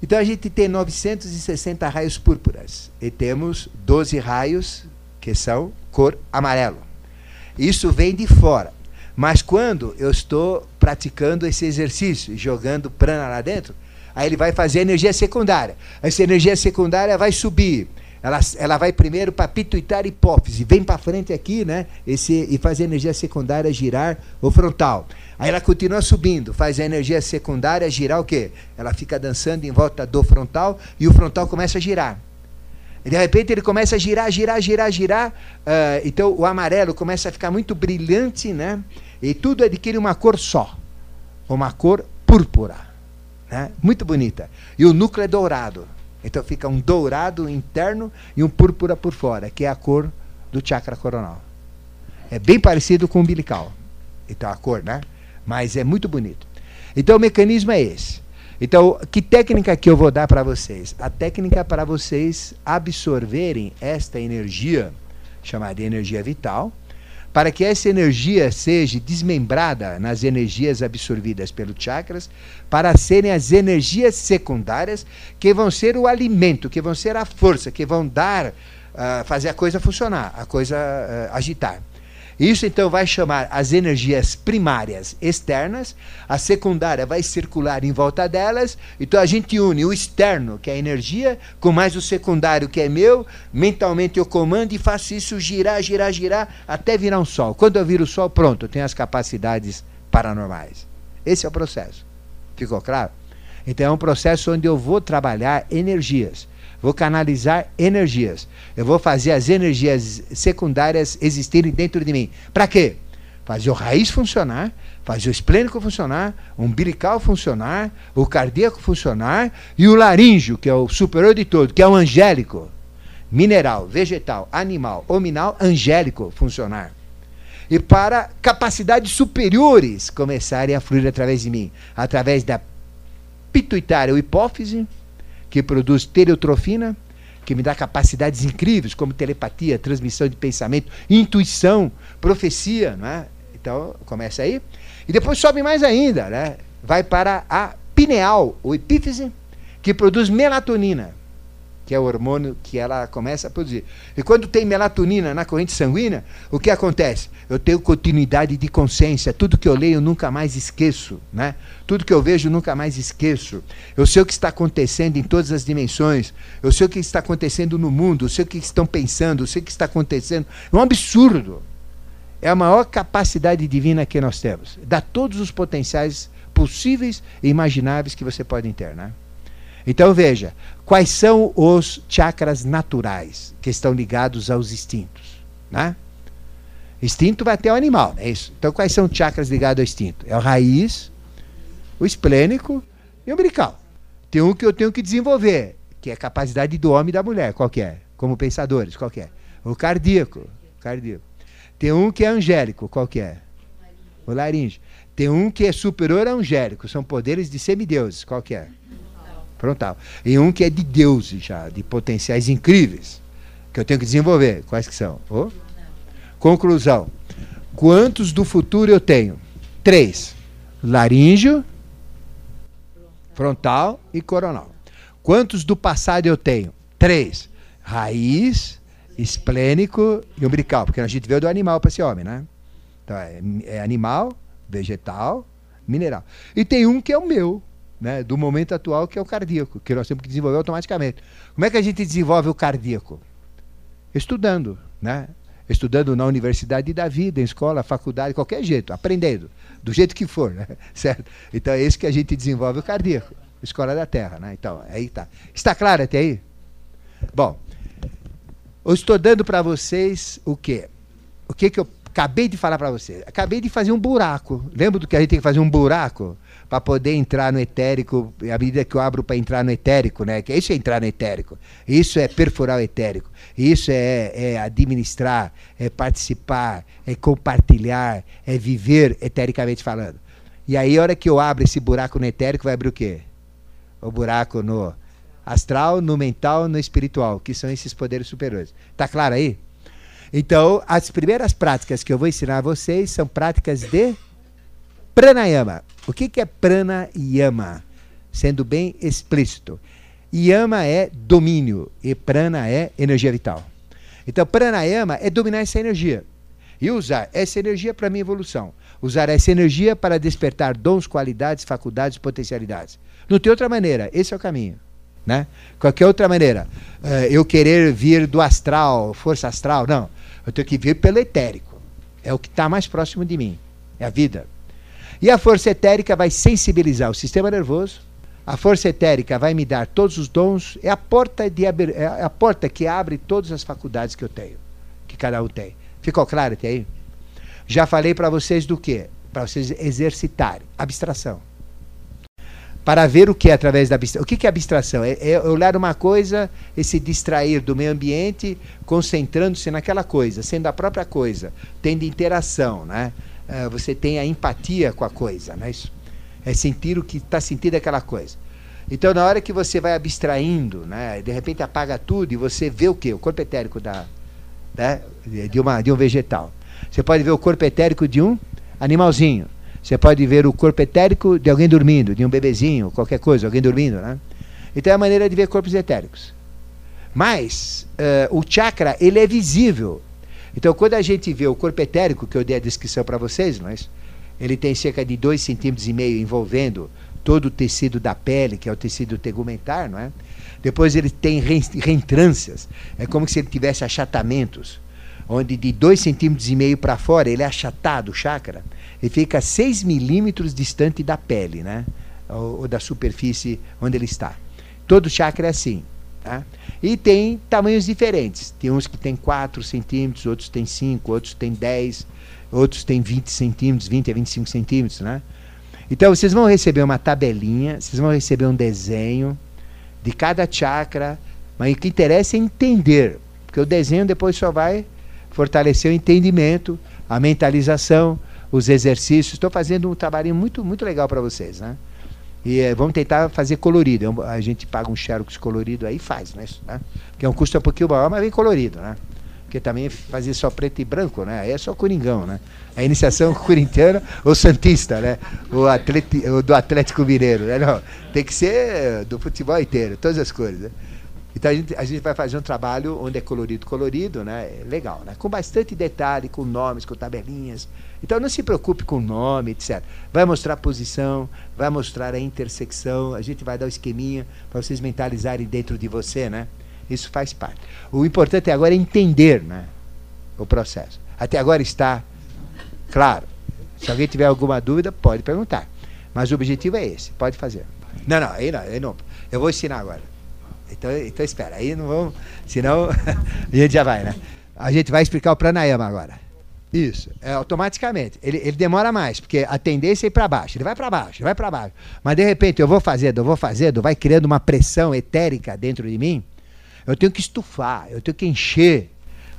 Então a gente tem 960 raios púrpuras e temos 12 raios que são cor amarelo. Isso vem de fora. Mas quando eu estou praticando esse exercício e jogando prana lá dentro, aí ele vai fazer energia secundária. Essa energia secundária vai subir. Ela, ela vai primeiro para pituitária e hipófise, vem para frente aqui, né? Esse, e faz a energia secundária girar o frontal. Aí ela continua subindo, faz a energia secundária girar o quê? Ela fica dançando em volta do frontal e o frontal começa a girar. E de repente ele começa a girar, girar, girar, girar. Uh, então o amarelo começa a ficar muito brilhante, né? E tudo adquire uma cor só, uma cor púrpura, né? Muito bonita. E o núcleo é dourado. Então fica um dourado interno e um púrpura por fora, que é a cor do chakra coronal. É bem parecido com o umbilical. Então a cor, né? Mas é muito bonito. Então o mecanismo é esse. Então, que técnica que eu vou dar para vocês? A técnica para vocês absorverem esta energia, chamada energia vital, para que essa energia seja desmembrada nas energias absorvidas pelos chakras, para serem as energias secundárias que vão ser o alimento, que vão ser a força, que vão dar, uh, fazer a coisa funcionar, a coisa uh, agitar. Isso então vai chamar as energias primárias externas, a secundária vai circular em volta delas, então a gente une o externo, que é a energia, com mais o secundário, que é meu, mentalmente eu comando e faço isso girar, girar, girar, até virar um sol. Quando eu viro o sol, pronto, eu tenho as capacidades paranormais. Esse é o processo. Ficou claro? Então é um processo onde eu vou trabalhar energias vou canalizar energias. Eu vou fazer as energias secundárias existirem dentro de mim. Para quê? Fazer o raiz funcionar, fazer o esplênico funcionar, o umbilical funcionar, o cardíaco funcionar e o laríngeo, que é o superior de todo, que é o angélico, mineral, vegetal, animal, hominal, angélico funcionar. E para capacidades superiores começarem a fluir através de mim, através da pituitária ou hipófise, que produz teleotrofina, que me dá capacidades incríveis, como telepatia, transmissão de pensamento, intuição, profecia, não é? Então, começa aí. E depois sobe mais ainda, né? Vai para a pineal, ou epífise, que produz melatonina que é o hormônio que ela começa a produzir. E quando tem melatonina na corrente sanguínea, o que acontece? Eu tenho continuidade de consciência. Tudo que eu leio, eu nunca mais esqueço. Né? Tudo que eu vejo, nunca mais esqueço. Eu sei o que está acontecendo em todas as dimensões. Eu sei o que está acontecendo no mundo. Eu sei o que estão pensando. Eu sei o que está acontecendo. É um absurdo. É a maior capacidade divina que nós temos. Dá todos os potenciais possíveis e imagináveis que você pode ter. Né? Então veja, quais são os chakras naturais que estão ligados aos instintos? Né? Instinto vai até o animal, é isso. Então quais são os chakras ligados ao instinto? É o raiz, o esplênico e o umbilical. Tem um que eu tenho que desenvolver, que é a capacidade do homem e da mulher, qual que é? Como pensadores, qual que é? O cardíaco, cardíaco. Tem um que é angélico, qual que é? O laríngeo. Tem um que é superior a angélico, são poderes de semideuses, qual que é? Frontal. E um que é de deuses já, de potenciais incríveis, que eu tenho que desenvolver. Quais que são? Oh. Conclusão. Quantos do futuro eu tenho? Três. Laríngeo, frontal e coronal. Quantos do passado eu tenho? Três. Raiz, esplênico e umbilical, porque a gente veio do animal para esse homem, né? Então é, é animal, vegetal, mineral. E tem um que é o meu, né, do momento atual, que é o cardíaco, que nós temos que desenvolver automaticamente. Como é que a gente desenvolve o cardíaco? Estudando, né? Estudando na universidade da vida, em escola, faculdade, qualquer jeito, aprendendo, do jeito que for, né? certo? Então é isso que a gente desenvolve o cardíaco, escola da Terra, né? Então, aí tá. Está claro até aí? Bom, eu estou dando para vocês o quê? O que que eu acabei de falar para vocês? Acabei de fazer um buraco. Lembra do que a gente tem que fazer um buraco? Para poder entrar no etérico, à medida que eu abro para entrar no etérico, né? Que isso é entrar no etérico. Isso é perfurar o etérico. Isso é, é administrar, é participar, é compartilhar, é viver etericamente falando. E aí, a hora que eu abro esse buraco no etérico, vai abrir o quê? O buraco no astral, no mental, no espiritual, que são esses poderes superiores. Tá claro aí? Então, as primeiras práticas que eu vou ensinar a vocês são práticas de pranayama. O que, que é pranayama? Sendo bem explícito. Yama é domínio e prana é energia vital. Então, pranayama é dominar essa energia e usar essa energia para minha evolução. Usar essa energia para despertar dons, qualidades, faculdades, potencialidades. Não tem outra maneira. Esse é o caminho. Né? Qualquer outra maneira. Uh, eu querer vir do astral, força astral, não. Eu tenho que vir pelo etérico. É o que está mais próximo de mim. É a vida. E a força etérica vai sensibilizar o sistema nervoso. A força etérica vai me dar todos os dons. É a porta, de, é a porta que abre todas as faculdades que eu tenho. Que cada um tem. Ficou claro até aí? Já falei para vocês do quê? Para vocês exercitarem. Abstração para ver o que é através da abstração. O que, que é abstração? É, é olhar uma coisa e se distrair do meio ambiente, concentrando-se naquela coisa, sendo a própria coisa, tendo interação, né? Uh, você tem a empatia com a coisa, né? Isso é sentir o que está sentindo aquela coisa. Então, na hora que você vai abstraindo, né, de repente apaga tudo e você vê o quê? O corpo etérico da, né, de, uma, de um vegetal. Você pode ver o corpo etérico de um animalzinho. Você pode ver o corpo etérico de alguém dormindo, de um bebezinho, qualquer coisa, alguém dormindo, né? Então é a maneira de ver corpos etéricos. Mas uh, o chakra, ele é visível. Então quando a gente vê o corpo etérico, que eu dei a descrição para vocês, mas ele tem cerca de 2,5 centímetros e meio envolvendo todo o tecido da pele, que é o tecido tegumentar, não é? Depois ele tem reentrâncias, é como se ele tivesse achatamentos, onde de 2,5 centímetros e meio para fora ele é achatado, o chakra ele fica 6 milímetros distante da pele, né? Ou, ou, da superfície onde ele está. Todo chakra é assim. Tá? E tem tamanhos diferentes. Tem uns que tem 4 centímetros, outros tem 5, outros tem 10, outros tem 20 centímetros, 20 a 25 centímetros. Né? Então vocês vão receber uma tabelinha, vocês vão receber um desenho de cada chakra, mas o que interessa é entender, porque o desenho depois só vai fortalecer o entendimento, a mentalização, os exercícios. Estou fazendo um trabalhinho muito, muito legal para vocês, né? E é, vamos tentar fazer colorido. É a gente paga um xerox colorido aí e faz, né? né? Que é um custo um pouquinho maior, mas vem colorido, né? Porque também fazer só preto e branco, né? Aí é só coringão, né? A iniciação corintiana ou santista, né? O, atleti, do Atlético Mineiro, né? Não, tem que ser do futebol inteiro, todas as cores, né? Então a gente, a gente vai fazer um trabalho onde é colorido, colorido, né? Legal, né? Com bastante detalhe, com nomes, com tabelinhas. Então não se preocupe com o nome, etc. Vai mostrar a posição, vai mostrar a intersecção, a gente vai dar o esqueminha para vocês mentalizarem dentro de você, né? Isso faz parte. O importante agora é entender, né? O processo. Até agora está claro. Se alguém tiver alguma dúvida, pode perguntar. Mas o objetivo é esse, pode fazer. Não, não, aí não, aí não. Eu vou ensinar agora. Então, então espera, aí não vamos. Senão a gente já vai, né? A gente vai explicar o pranayama agora. Isso, é automaticamente. Ele, ele demora mais, porque a tendência é ir para baixo. Ele vai para baixo, ele vai para baixo. Mas de repente eu vou fazendo, eu vou fazendo, vai criando uma pressão etérica dentro de mim. Eu tenho que estufar, eu tenho que encher,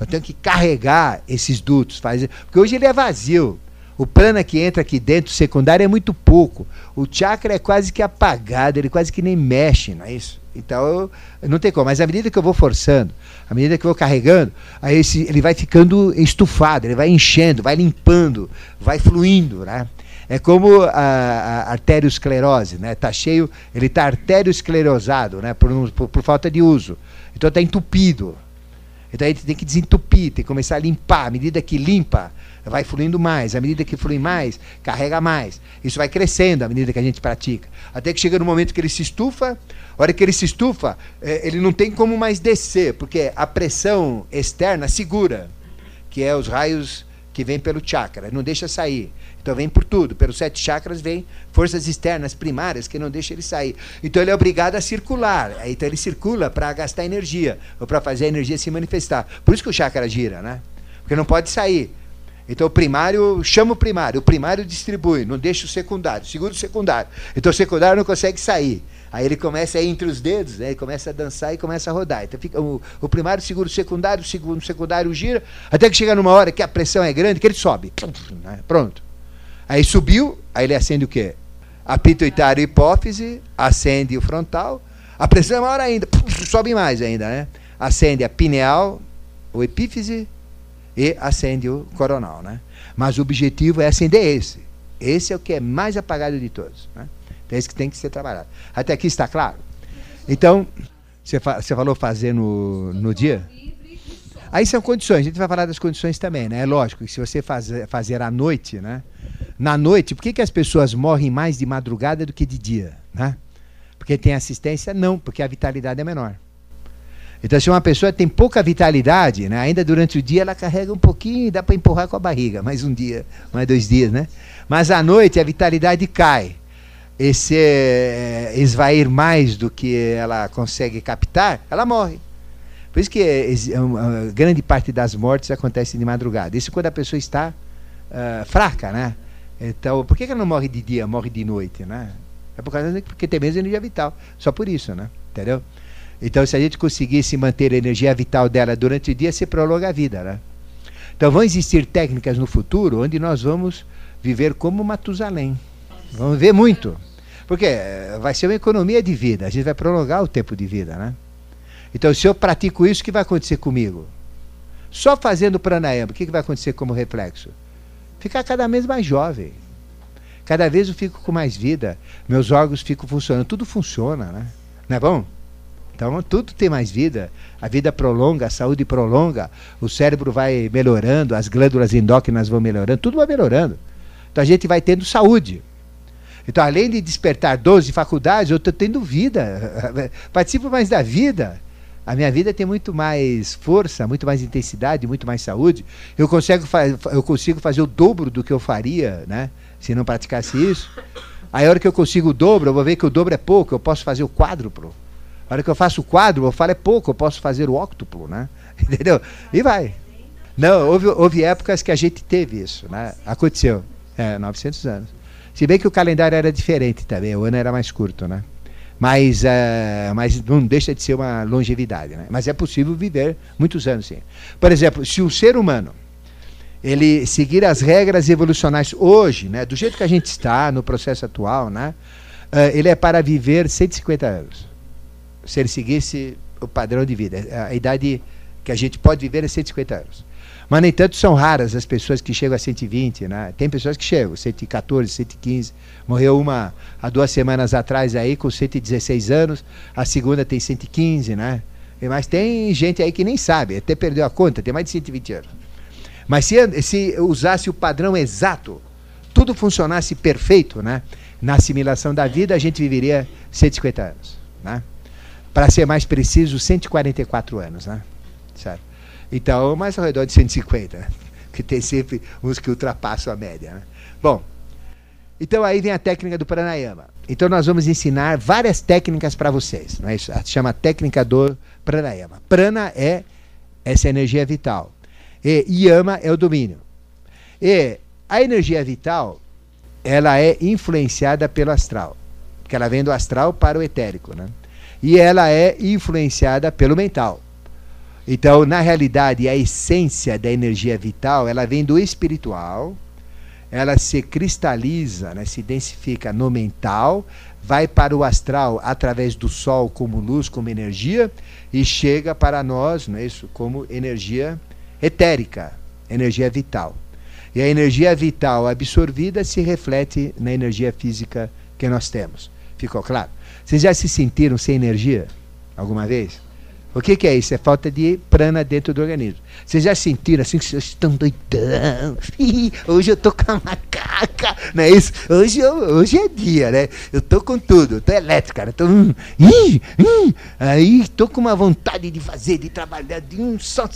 eu tenho que carregar esses dutos. Fazer, porque hoje ele é vazio. O prana que entra aqui dentro, secundário, é muito pouco. O chakra é quase que apagado, ele quase que nem mexe, não é isso? Então, não tem como. Mas à medida que eu vou forçando, à medida que eu vou carregando, aí esse, ele vai ficando estufado, ele vai enchendo, vai limpando, vai fluindo, né? É como a, a arteriosclerose, né? Tá cheio, ele está arteriosclerosado, né? Por, por, por falta de uso. Então está entupido. Então a gente tem que desentupir, tem que começar a limpar. À medida que limpa, vai fluindo mais. À medida que flui mais, carrega mais. Isso vai crescendo à medida que a gente pratica. Até que chega no momento que ele se estufa. A hora que ele se estufa, é, ele não tem como mais descer, porque a pressão externa segura, que é os raios que vêm pelo chakra, não deixa sair. Então vem por tudo. Pelos sete chakras vem forças externas primárias que não deixam ele sair. Então ele é obrigado a circular. Então ele circula para gastar energia, ou para fazer a energia se manifestar. Por isso que o chakra gira, né? Porque não pode sair. Então o primário chama o primário, o primário distribui, não deixa o secundário, segura o secundário. Então o secundário não consegue sair. Aí ele começa a ir entre os dedos, né? ele começa a dançar e começa a rodar. Então fica o, o primário segura o secundário, o segundo secundário gira, até que chega numa hora que a pressão é grande, que ele sobe. Né? Pronto. Aí subiu, aí ele acende o quê? A pituitária hipófise, acende o frontal, a pressão é maior ainda, sobe mais ainda, né? Acende a pineal, o epífise e acende o coronal, né? Mas o objetivo é acender esse. Esse é o que é mais apagado de todos, né? Então, esse que tem que ser trabalhado. Até aqui está claro? Então, você, fa falou fazer no, no dia? Aí são condições, a gente vai falar das condições também, né? É lógico que se você fazer, fazer à noite, né? Na noite, por que, que as pessoas morrem mais de madrugada do que de dia, né? Porque tem assistência? Não, porque a vitalidade é menor. Então, se uma pessoa tem pouca vitalidade, né, ainda durante o dia ela carrega um pouquinho e dá para empurrar com a barriga, mais um dia, mais dois dias, né? Mas à noite a vitalidade cai esse é, esvair mais do que ela consegue captar, ela morre. Por isso que é, grande parte das mortes acontece de madrugada. Isso quando a pessoa está uh, fraca, né? Então, por que ela não morre de dia, morre de noite, né? É por causa de, porque tem menos energia vital. Só por isso, né? Entendeu? Então, se a gente conseguisse manter a energia vital dela durante o dia, se prolonga a vida, né? Então, vão existir técnicas no futuro onde nós vamos viver como Matusalém. Vamos ver muito. Porque eh, vai ser uma economia de vida, a gente vai prolongar o tempo de vida, né? Então, se eu pratico isso, o que vai acontecer comigo? Só fazendo pranayama, o que vai acontecer como reflexo? Ficar cada vez mais jovem. Cada vez eu fico com mais vida, meus órgãos ficam funcionando, tudo funciona, né? Não é bom? Então, tudo tem mais vida, a vida prolonga, a saúde prolonga, o cérebro vai melhorando, as glândulas endócrinas vão melhorando, tudo vai melhorando. Então, a gente vai tendo saúde. Então, além de despertar 12 faculdades, eu estou tendo vida. Participo mais da vida. A minha vida tem muito mais força, muito mais intensidade, muito mais saúde. Eu consigo, eu consigo fazer o dobro do que eu faria, né? Se não praticasse isso. Aí, a hora que eu consigo o dobro, eu vou ver que o dobro é pouco, eu posso fazer o quádruplo. A hora que eu faço o quadro, eu falo é pouco, eu posso fazer o óctuplo, né? Entendeu? E vai. Não, houve, houve épocas que a gente teve isso, né? Aconteceu. É, 900 anos. Se bem que o calendário era diferente também, o ano era mais curto, né? Mas, uh, mas não deixa de ser uma longevidade, né? Mas é possível viver muitos anos, sim. Por exemplo, se o ser humano ele seguir as regras evolucionais hoje, né, do jeito que a gente está no processo atual, né, uh, ele é para viver 150 anos. Se ele seguisse o padrão de vida, a idade que a gente pode viver é 150 anos. Mas, no entanto, são raras as pessoas que chegam a 120, né? Tem pessoas que chegam, 114, 115. Morreu uma há duas semanas atrás aí, com 116 anos. A segunda tem 115, né? Mas tem gente aí que nem sabe, até perdeu a conta, tem mais de 120 anos. Mas se, se usasse o padrão exato, tudo funcionasse perfeito, né? Na assimilação da vida, a gente viveria 150 anos, né? Para ser mais preciso, 144 anos, né? Certo? Então, mais ao redor de 150, que tem sempre uns que ultrapassam a média. Né? Bom, então aí vem a técnica do pranayama. Então nós vamos ensinar várias técnicas para vocês. Não é isso? Chama técnica do pranayama. Prana é essa energia vital. E yama é o domínio. E a energia vital, ela é influenciada pelo astral. Porque ela vem do astral para o etérico. Né? E ela é influenciada pelo mental. Então, na realidade, a essência da energia vital, ela vem do espiritual, ela se cristaliza, né, se densifica no mental, vai para o astral através do sol como luz, como energia, e chega para nós, não é isso, como energia etérica, energia vital. E a energia vital absorvida se reflete na energia física que nós temos. Ficou claro? Vocês já se sentiram sem energia alguma vez? O que, que, é isso? É falta de prana dentro do organismo. Vocês já sentiram assim que vocês estão doidão? hoje eu tô com a macaca, não é isso? Hoje, eu, hoje é dia, né? Eu tô com tudo, eu tô elétrico, cara. Tô, hum, hum, hum, aí tô com uma vontade de fazer, de trabalhar, de um só.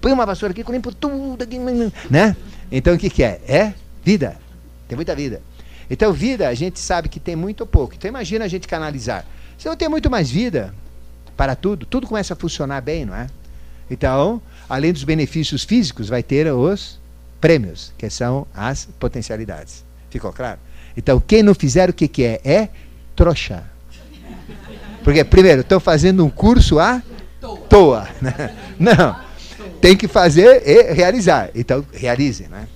Põe uma vassoura aqui, eu limpo tudo aqui, né? Então o que, que é? É vida. Tem muita vida. Então, vida, a gente sabe que tem muito ou pouco. Então, imagina a gente canalizar. Se eu tenho muito mais vida, para tudo, tudo começa a funcionar bem, não é? Então, além dos benefícios físicos, vai ter os prêmios, que são as potencialidades. Ficou claro? Então, quem não fizer o que, que é? É trouxa. Porque, primeiro, estão fazendo um curso à toa. Né? Não. Tem que fazer e realizar. Então, realize. Né?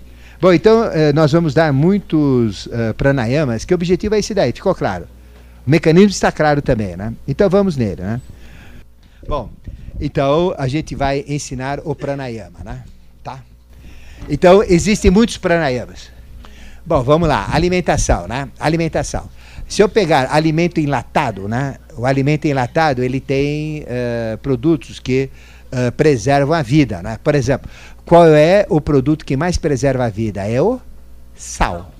Bom, então, eh, nós vamos dar muitos uh, pranayamas, que o objetivo é esse daí, ficou claro. O mecanismo está claro também, né? Então, vamos nele, né? Bom, então a gente vai ensinar o pranayama, né? Tá? Então, existem muitos pranayamas. Bom, vamos lá. Alimentação, né? Alimentação. Se eu pegar alimento enlatado, né? O alimento enlatado, ele tem uh, produtos que uh, preservam a vida, né? Por exemplo, qual é o produto que mais preserva a vida? É o sal.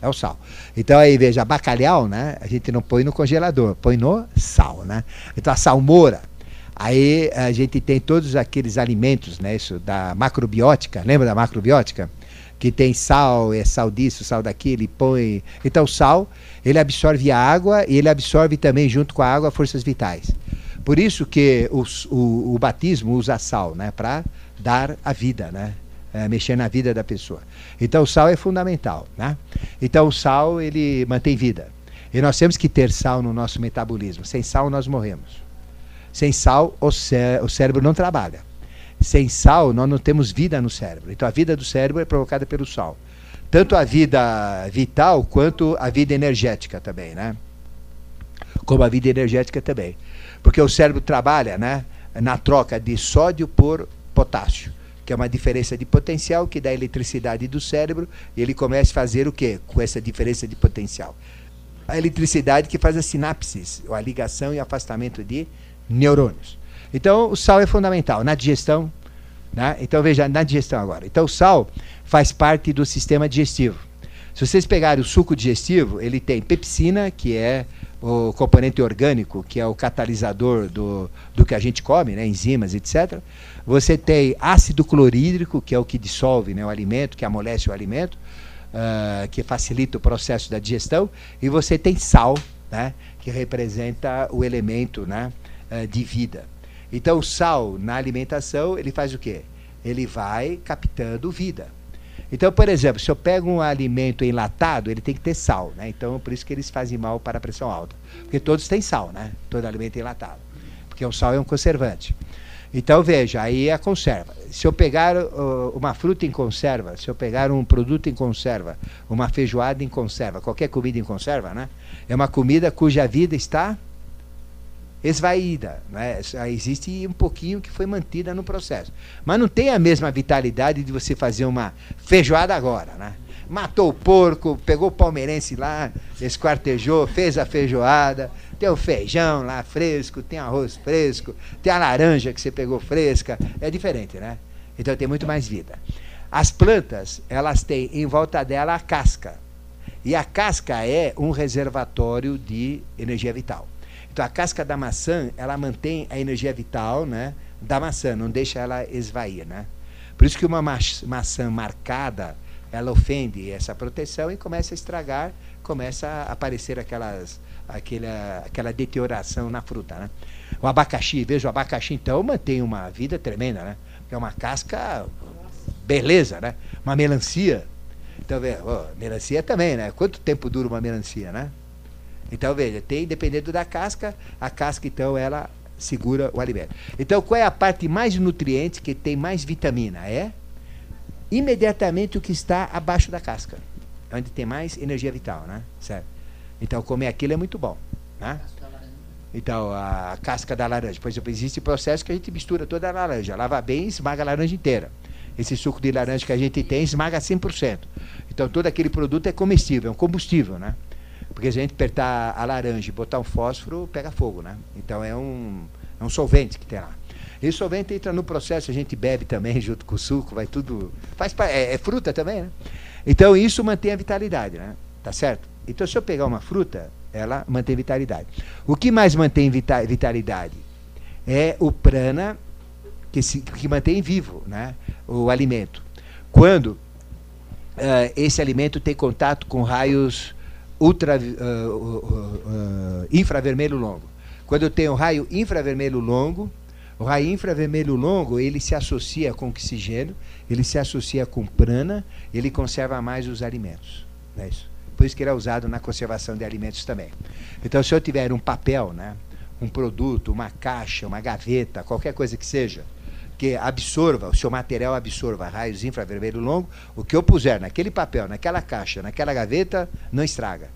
É o sal. Então aí veja, bacalhau, né? A gente não põe no congelador, põe no sal, né? Então a salmoura, Aí a gente tem todos aqueles alimentos, né? Isso da macrobiótica, lembra da macrobiótica? que tem sal, é sal disso, sal daquilo, ele põe. Então, o sal, ele absorve a água e ele absorve também, junto com a água, forças vitais. Por isso que os, o, o, batismo usa sal, né? Para dar a vida, né? É, mexer na vida da pessoa. Então, o sal é fundamental, né? Então, o sal, ele mantém vida. E nós temos que ter sal no nosso metabolismo. Sem sal, nós morremos. Sem sal, o, cé o cérebro não trabalha. Sem sal, nós não temos vida no cérebro. Então a vida do cérebro é provocada pelo sal. Tanto a vida vital quanto a vida energética também, né? Como a vida energética também. Porque o cérebro trabalha, né, na troca de sódio por potássio, que é uma diferença de potencial que dá eletricidade do cérebro, e ele começa a fazer o quê com essa diferença de potencial? A eletricidade que faz as sinapses, a ligação e afastamento de neurônios. Então, o sal é fundamental na digestão. Né? Então, veja, na digestão agora. Então, o sal faz parte do sistema digestivo. Se vocês pegarem o suco digestivo, ele tem pepsina, que é o componente orgânico, que é o catalisador do, do que a gente come, né? enzimas, etc. Você tem ácido clorídrico, que é o que dissolve né? o alimento, que amolece o alimento, uh, que facilita o processo da digestão. E você tem sal, né? que representa o elemento né? Uh, de vida. Então, o sal na alimentação, ele faz o quê? Ele vai captando vida. Então, por exemplo, se eu pego um alimento enlatado, ele tem que ter sal, né? Então, por isso que eles fazem mal para a pressão alta. Porque todos têm sal, né? Todo alimento é enlatado. Porque o sal é um conservante. Então, veja, aí é a conserva. Se eu pegar uh, uma fruta em conserva, se eu pegar um produto em conserva, uma feijoada em conserva, qualquer comida em conserva, né? É uma comida cuja vida está esvaída. Né? Existe um pouquinho que foi mantida no processo. Mas não tem a mesma vitalidade de você fazer uma feijoada agora. Né? Matou o porco, pegou o palmeirense lá, esquartejou, fez a feijoada, tem o feijão lá fresco, tem arroz fresco, tem a laranja que você pegou fresca. É diferente, né? Então tem muito mais vida. As plantas, elas têm em volta dela a casca. E a casca é um reservatório de energia vital. Então a casca da maçã, ela mantém a energia vital né, da maçã, não deixa ela esvair. Né? Por isso que uma maçã marcada, ela ofende essa proteção e começa a estragar, começa a aparecer aquelas, aquela, aquela deterioração na fruta. Né? O abacaxi, veja, o abacaxi então mantém uma vida tremenda, né? Porque é uma casca beleza, né? Uma melancia. Então, veja, melancia também, né? Quanto tempo dura uma melancia, né? Então, veja, tem, dependendo da casca, a casca, então, ela segura o alimento. Então, qual é a parte mais nutriente que tem mais vitamina? É imediatamente o que está abaixo da casca, onde tem mais energia vital, né? Certo? Então, comer aquilo é muito bom, né? Então, a casca da laranja. Por exemplo, existe processo que a gente mistura toda a laranja. Lava bem e esmaga a laranja inteira. Esse suco de laranja que a gente tem esmaga 100%. Então, todo aquele produto é comestível, é um combustível, né? Porque se a gente apertar a laranja e botar um fósforo, pega fogo, né? Então é um, é um solvente que tem lá. E o solvente entra no processo, a gente bebe também junto com o suco, vai tudo. Faz, é, é fruta também, né? Então isso mantém a vitalidade, né? Tá certo? Então se eu pegar uma fruta, ela mantém vitalidade. O que mais mantém vita vitalidade? É o prana que, se, que mantém vivo né? o alimento. Quando uh, esse alimento tem contato com raios ultra, uh, uh, infravermelho longo. Quando eu tenho raio infravermelho longo, O raio infravermelho longo, ele se associa com oxigênio, ele se associa com prana, ele conserva mais os alimentos. Não é isso? Por isso que ele é usado na conservação de alimentos também. Então, se eu tiver um papel, né, um produto, uma caixa, uma gaveta, qualquer coisa que seja, que absorva, o seu material absorva raios infravermelho longo, o que eu puser naquele papel, naquela caixa, naquela gaveta, não estraga.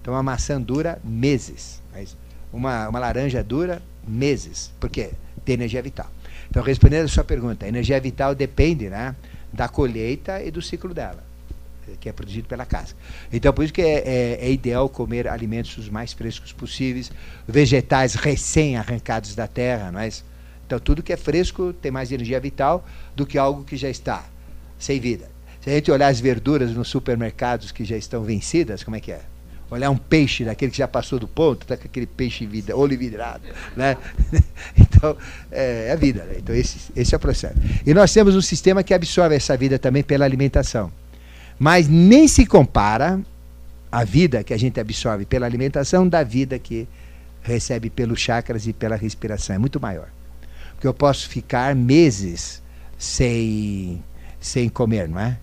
Então, uma maçã dura meses. Uma, uma laranja dura meses. Por quê? Tem energia vital. Então, respondendo a sua pergunta, a energia vital depende né, da colheita e do ciclo dela que é produzido pela casca. Então, por isso que é, é, é, ideal comer alimentos os mais frescos possíveis, vegetais recém-arrancados da terra, não é? Então, tudo que é fresco tem mais energia vital do que algo que já está sem vida. Se a gente olhar as verduras nos supermercados que já estão vencidas, como é que é? Olhar um peixe daquele que já passou do ponto, tá com aquele peixe vida, olho vidrado, né? Então, é, é a vida. Né? Então, esse, esse é o processo. E nós temos um sistema que absorve essa vida também pela alimentação. Mas nem se compara a vida que a gente absorve pela alimentação da vida que recebe pelos chakras e pela respiração. É muito maior. Porque eu posso ficar meses sem, sem comer, não é?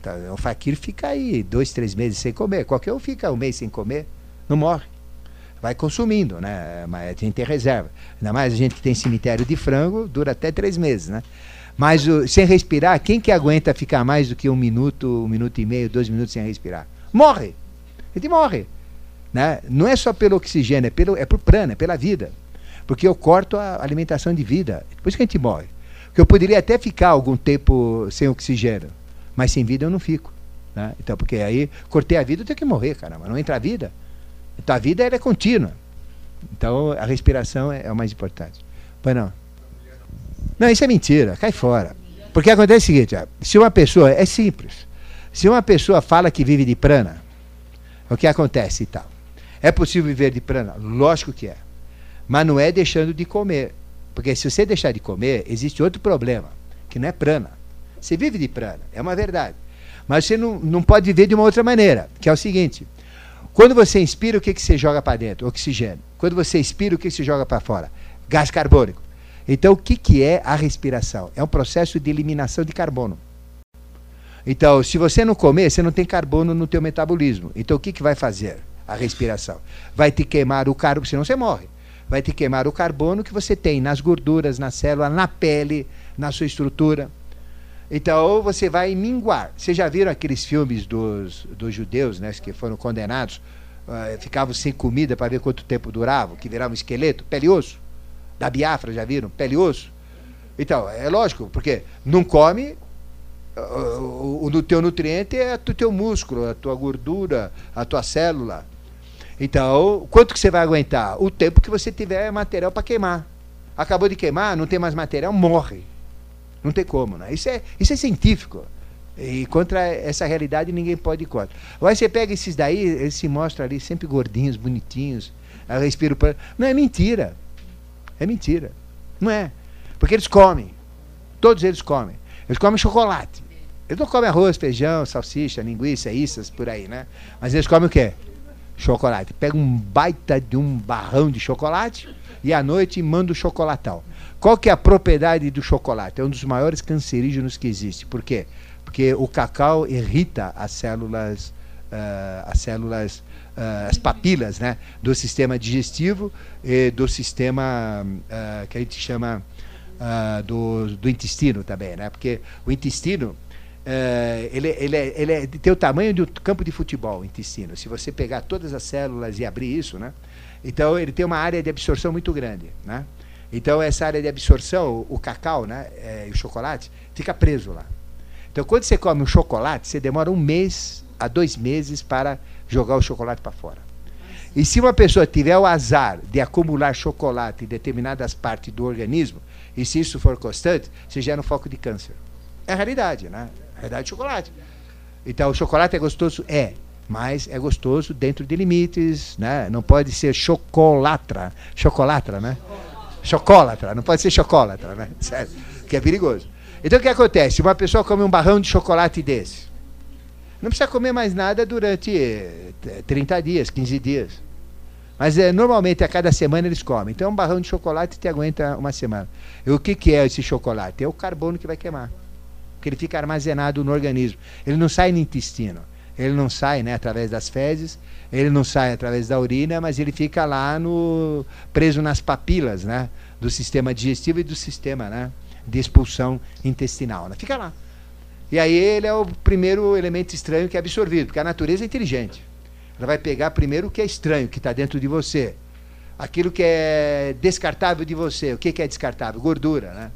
Então, o faquir fica aí dois, três meses sem comer. Qualquer um fica um mês sem comer, não morre. Vai consumindo, né? Mas a gente tem reserva. Ainda mais a gente que tem cemitério de frango, dura até três meses, né? Mas o, sem respirar, quem que aguenta ficar mais do que um minuto, um minuto e meio, dois minutos sem respirar? Morre. A gente morre. Né? Não é só pelo oxigênio, é, pelo, é por prana, é pela vida. Porque eu corto a alimentação de vida. Por isso que a gente morre. Porque eu poderia até ficar algum tempo sem oxigênio, mas sem vida eu não fico. Né? Então, porque aí cortei a vida, eu tenho que morrer, caramba. Não entra a vida. Então a vida ela é contínua. Então a respiração é, é o mais importante. Pois não. Não, isso é mentira, cai fora. Porque acontece o seguinte, se uma pessoa, é simples, se uma pessoa fala que vive de prana, o que acontece e tal? É possível viver de prana? Lógico que é. Mas não é deixando de comer. Porque se você deixar de comer, existe outro problema, que não é prana. Você vive de prana, é uma verdade. Mas você não, não pode viver de uma outra maneira, que é o seguinte. Quando você inspira, o que, que você joga para dentro? Oxigênio. Quando você expira, o que, que você joga para fora? Gás carbônico. Então, o que, que é a respiração? É um processo de eliminação de carbono. Então, se você não comer, você não tem carbono no teu metabolismo. Então, o que, que vai fazer a respiração? Vai te queimar o carbono, senão você morre. Vai te queimar o carbono que você tem nas gorduras, na célula, na pele, na sua estrutura. Então, você vai minguar. Vocês já viram aqueles filmes dos, dos judeus, né, que foram condenados, uh, ficavam sem comida para ver quanto tempo duravam, que viravam esqueleto, pele e osso? Da Biafra, já viram? Pele e osso. Então, é lógico, porque não come, o, o, o teu nutriente é o teu músculo, a tua gordura, a tua célula. Então, quanto que você vai aguentar? O tempo que você tiver material para queimar. Acabou de queimar, não tem mais material, morre. Não tem como, né? Isso é, isso é científico. E contra essa realidade ninguém pode ir contra. Agora você pega esses daí, eles se mostram ali sempre gordinhos, bonitinhos, respiro. Não é mentira. É mentira. Não é. Porque eles comem. Todos eles comem. Eles comem chocolate. Eles não comem arroz, feijão, salsicha, linguiça, isas, por aí, né? Mas eles comem o quê? Chocolate. Pega um baita de um barrão de chocolate e à noite manda o chocolatão. Qual que é a propriedade do chocolate? É um dos maiores cancerígenos que existe. Por quê? Porque o cacau irrita as células, uh, as células as papilas né, do sistema digestivo e do sistema uh, que a gente chama uh, do, do intestino também, né? Porque o intestino ele, ele, é, ele é, tem o tamanho de um campo de futebol, o intestino. Se você pegar todas as células e abrir isso, né? Então ele tem uma área de absorção muito grande, né? Então essa área de absorção, o cacau, né, é, o chocolate, fica preso lá. Então quando você come um chocolate, você demora um mês a dois meses para jogar o chocolate para fora. E se uma pessoa tiver o azar de acumular chocolate em determinadas partes do organismo, e se isso for constante, você gera um foco de câncer. É a realidade, né? A realidade do chocolate. Então, o chocolate é gostoso? É. Mas é gostoso dentro de limites, né? Não pode ser chocolatra. Chocolatra, né? Chocolatra. Não pode ser chocolatra, né? Certo? Que é perigoso. Então, o que acontece? Uma pessoa come um barrão de chocolate desse não precisa comer mais nada durante 30 eh, dias, 15 dias. Mas é, normalmente a cada semana eles comem. Então um barrão de chocolate te aguenta uma semana. E o que, que é esse chocolate? É o carbono que vai queimar. Porque ele fica armazenado no organismo. Ele não sai no intestino. Ele não sai né, através das fezes, ele não sai através da urina, mas ele fica lá no preso nas papilas né, do sistema digestivo e do sistema né, de expulsão intestinal. Né? Fica lá. E aí ele é o primeiro elemento estranho que é absorvido, porque a natureza é inteligente. Ela vai pegar primeiro o que é estranho, que está dentro de você. Aquilo que é descartável de você. O que, que é descartável? Gordura, né?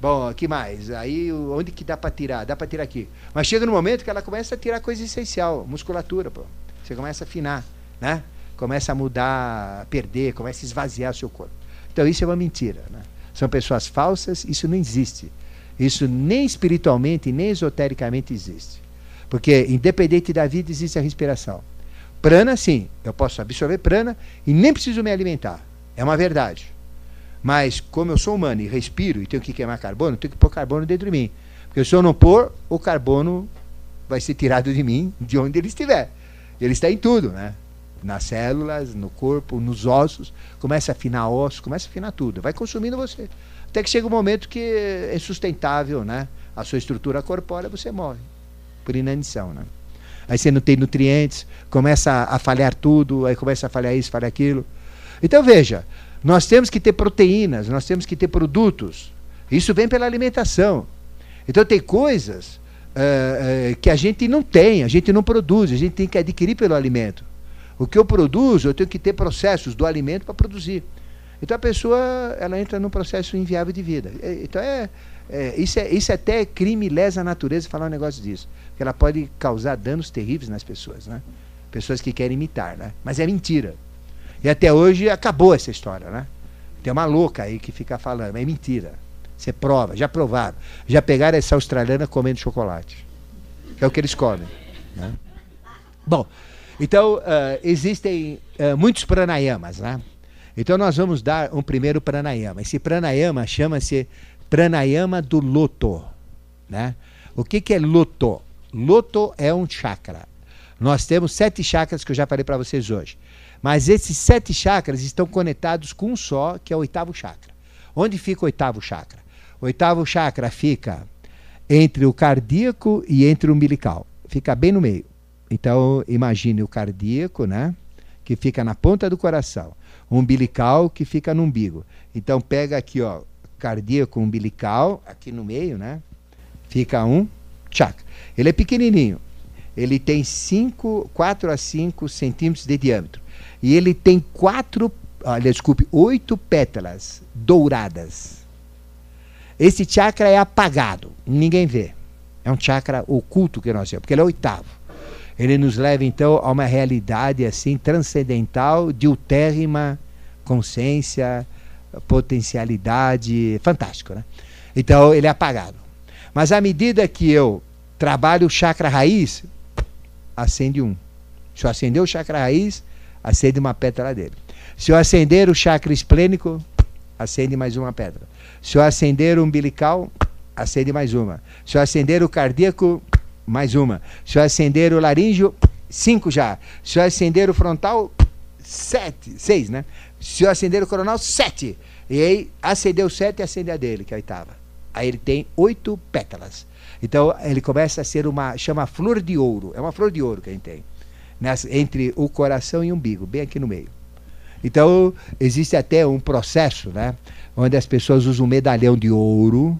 Bom, que mais? Aí onde que dá para tirar? Dá para tirar aqui. Mas chega no momento que ela começa a tirar coisa essencial, musculatura, pô. Você começa a afinar, né? Começa a mudar, a perder, começa a esvaziar o seu corpo. Então isso é uma mentira, né? São pessoas falsas, isso não existe. Isso nem espiritualmente, nem esotericamente existe. Porque independente da vida existe a respiração. Prana, sim, eu posso absorver prana e nem preciso me alimentar. É uma verdade. Mas, como eu sou humano e respiro e tenho que queimar carbono, tenho que pôr carbono dentro de mim. Porque se eu não pôr, o carbono vai ser tirado de mim, de onde ele estiver. Ele está em tudo, né? Nas células, no corpo, nos ossos. Começa a afinar ossos, começa a afinar tudo. Vai consumindo você. Até que chega um momento que é sustentável, né? A sua estrutura corpórea, você morre. Por inanição, né? aí você não tem nutrientes, começa a falhar tudo, aí começa a falhar isso, falhar aquilo. Então veja, nós temos que ter proteínas, nós temos que ter produtos. Isso vem pela alimentação. Então tem coisas uh, uh, que a gente não tem, a gente não produz, a gente tem que adquirir pelo alimento. O que eu produzo, eu tenho que ter processos do alimento para produzir. Então a pessoa ela entra num processo inviável de vida. Então é, é, isso, é, isso é até crime lesa natureza falar um negócio disso. Porque ela pode causar danos terríveis nas pessoas, né? Pessoas que querem imitar, né? Mas é mentira. E até hoje acabou essa história, né? Tem uma louca aí que fica falando, é mentira. Você prova, já provaram. Já pegaram essa australiana comendo chocolate. É o que eles comem. Né? Bom, então uh, existem uh, muitos pranayamas, né? Então nós vamos dar um primeiro pranayama. Esse pranayama chama-se pranayama do loto. Né? O que, que é loto? Loto é um chakra. Nós temos sete chakras que eu já falei para vocês hoje. Mas esses sete chakras estão conectados com um só, que é o oitavo chakra. Onde fica o oitavo chakra? O oitavo chakra fica entre o cardíaco e entre o umbilical. Fica bem no meio. Então, imagine o cardíaco, né? Que fica na ponta do coração. Umbilical, que fica no umbigo. Então, pega aqui, ó, cardíaco umbilical, aqui no meio, né? Fica um chakra. Ele é pequenininho. Ele tem 5, 4 a 5 centímetros de diâmetro. E ele tem quatro, olha, desculpe, oito pétalas douradas. Esse chakra é apagado, ninguém vê. É um chakra oculto que nós temos, porque ele é oitavo. Ele nos leva então a uma realidade assim transcendental, de utérrima consciência, potencialidade, fantástico, né? Então ele é apagado. Mas à medida que eu trabalho o chakra raiz, acende um. Se eu acender o chakra raiz, acende uma pétala dele. Se eu acender o chakra esplênico, acende mais uma pedra. Se eu acender o umbilical, acende mais uma. Se eu acender o cardíaco, mais uma. Se eu acender o laríngeo, cinco já. Se eu acender o frontal, sete, seis, né? Se eu acender o coronal, sete. E aí acendeu sete e acende a dele, que é a oitava. Aí ele tem oito pétalas. Então ele começa a ser uma, chama flor de ouro. É uma flor de ouro que a gente tem. Nessa, entre o coração e o umbigo, bem aqui no meio. Então existe até um processo, né? Onde as pessoas usam um medalhão de ouro,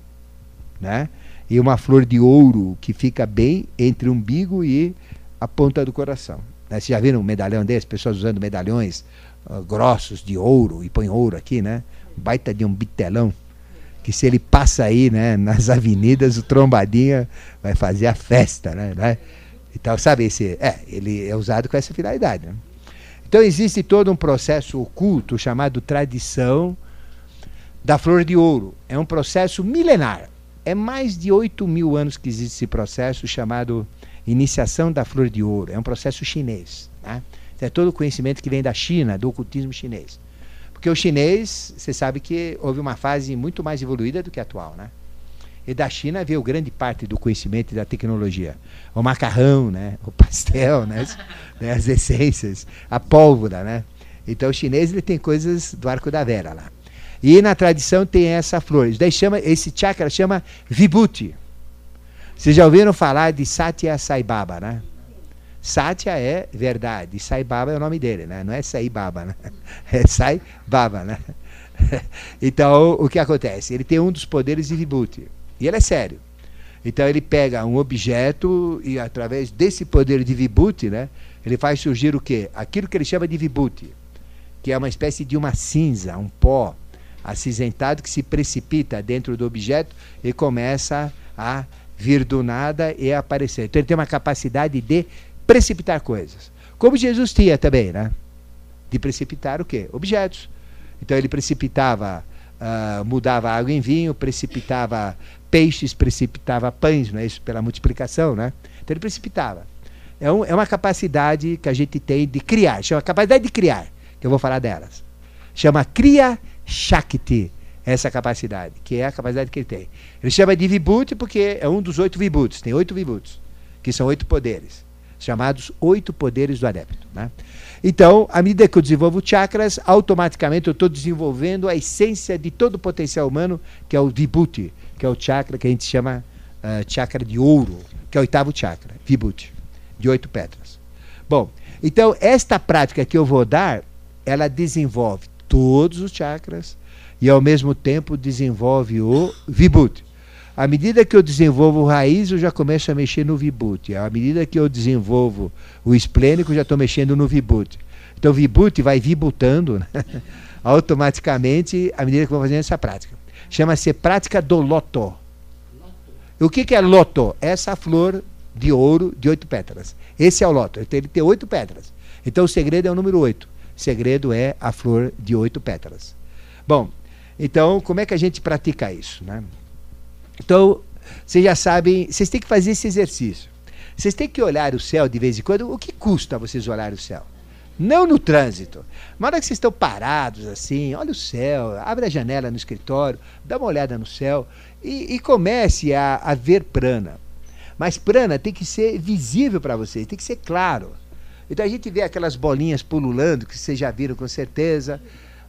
né? E uma flor de ouro que fica bem entre o umbigo e a ponta do coração. Né? Vocês já viram um medalhão desse? Pessoas usando medalhões uh, grossos de ouro e põe ouro aqui, né? Baita de um bitelão. Que se ele passa aí, né, nas avenidas, o trombadinha vai fazer a festa, né? né? Então, sabe, esse, é, ele é usado com essa finalidade. Né? Então existe todo um processo oculto chamado tradição da flor de ouro. É um processo milenar. É mais de 8 mil anos que existe esse processo chamado iniciação da flor de ouro. É um processo chinês. Né? É todo o conhecimento que vem da China, do ocultismo chinês. Porque o chinês, você sabe que houve uma fase muito mais evoluída do que a atual. Né? E da China veio grande parte do conhecimento e da tecnologia. O macarrão, né? o pastel, né? as essências, a pólvora. Né? Então o chinês ele tem coisas do arco da Vera lá. E na tradição tem essa flor. Daí chama, esse chakra chama Vibhuti. Vocês já ouviram falar de Satya Sai Baba, né? Satya é verdade, Sai Baba é o nome dele, né? Não é Sai Baba, né? É Sai Baba, né? Então, o que acontece? Ele tem um dos poderes de Vibhuti. E ele é sério. Então, ele pega um objeto e, através desse poder de Vibhuti, né? Ele faz surgir o quê? Aquilo que ele chama de Vibhuti, que é uma espécie de uma cinza, um pó acinzentado que se precipita dentro do objeto e começa a vir do nada e aparecer. Então, ele tem uma capacidade de precipitar coisas. Como Jesus tinha também, né? De precipitar o quê? Objetos. Então ele precipitava, uh, mudava água em vinho, precipitava peixes, precipitava pães, não é isso? Pela multiplicação, né? Então ele precipitava. É, um, é uma capacidade que a gente tem de criar, chama capacidade de criar, que eu vou falar delas. Chama Kriya Shakti, essa capacidade, que é a capacidade que ele tem. Ele chama de Vibhuti porque é um dos oito Vibhutis, tem oito Vibhutis, que são oito poderes chamados oito poderes do adepto. Né? Então, à medida que eu desenvolvo chakras, automaticamente eu estou desenvolvendo a essência de todo o potencial humano, que é o Vibhuti, que é o chakra que a gente chama uh, chakra de ouro, que é o oitavo chakra, Vibhuti, de oito pedras. Bom, então esta prática que eu vou dar, ela desenvolve todos os chakras e ao mesmo tempo desenvolve o Vibhuti. À medida que eu desenvolvo o raiz, eu já começo a mexer no vibhuti. À medida que eu desenvolvo o esplênico, já estou mexendo no vibhuti. Então o vibhuti vai vibutando né? automaticamente à medida que eu vou fazendo essa prática. Chama-se prática do loto. O que, que é loto? Essa flor de ouro de oito pétalas. Esse é o loto. Ele tem oito pétalas. Então o segredo é o número oito. Segredo é a flor de oito pétalas. Bom, então como é que a gente pratica isso? Né? Então, vocês já sabem, vocês têm que fazer esse exercício. Vocês têm que olhar o céu de vez em quando. O que custa vocês olhar o céu? Não no trânsito. Mas hora que vocês estão parados assim, olha o céu, abre a janela no escritório, dá uma olhada no céu e, e comece a, a ver prana. Mas prana tem que ser visível para vocês, tem que ser claro. Então a gente vê aquelas bolinhas pululando, que vocês já viram com certeza.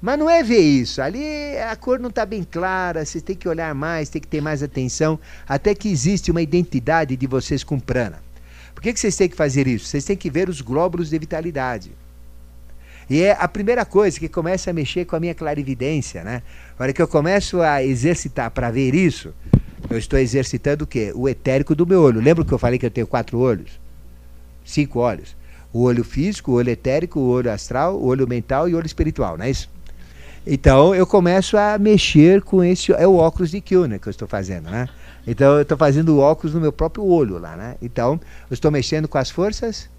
Mas não é ver isso. Ali a cor não está bem clara, você tem que olhar mais, tem que ter mais atenção, até que existe uma identidade de vocês com prana. Por que, que vocês têm que fazer isso? Vocês têm que ver os glóbulos de vitalidade. E é a primeira coisa que começa a mexer com a minha clarividência, né? Hora que eu começo a exercitar para ver isso, eu estou exercitando o quê? O etérico do meu olho. Lembra que eu falei que eu tenho quatro olhos? Cinco olhos. O olho físico, o olho etérico, o olho astral, o olho mental e o olho espiritual, não é isso? Então eu começo a mexer com esse. É o óculos de Kill, né? Que eu estou fazendo, né? Então eu estou fazendo o óculos no meu próprio olho lá, né? Então eu estou mexendo com as forças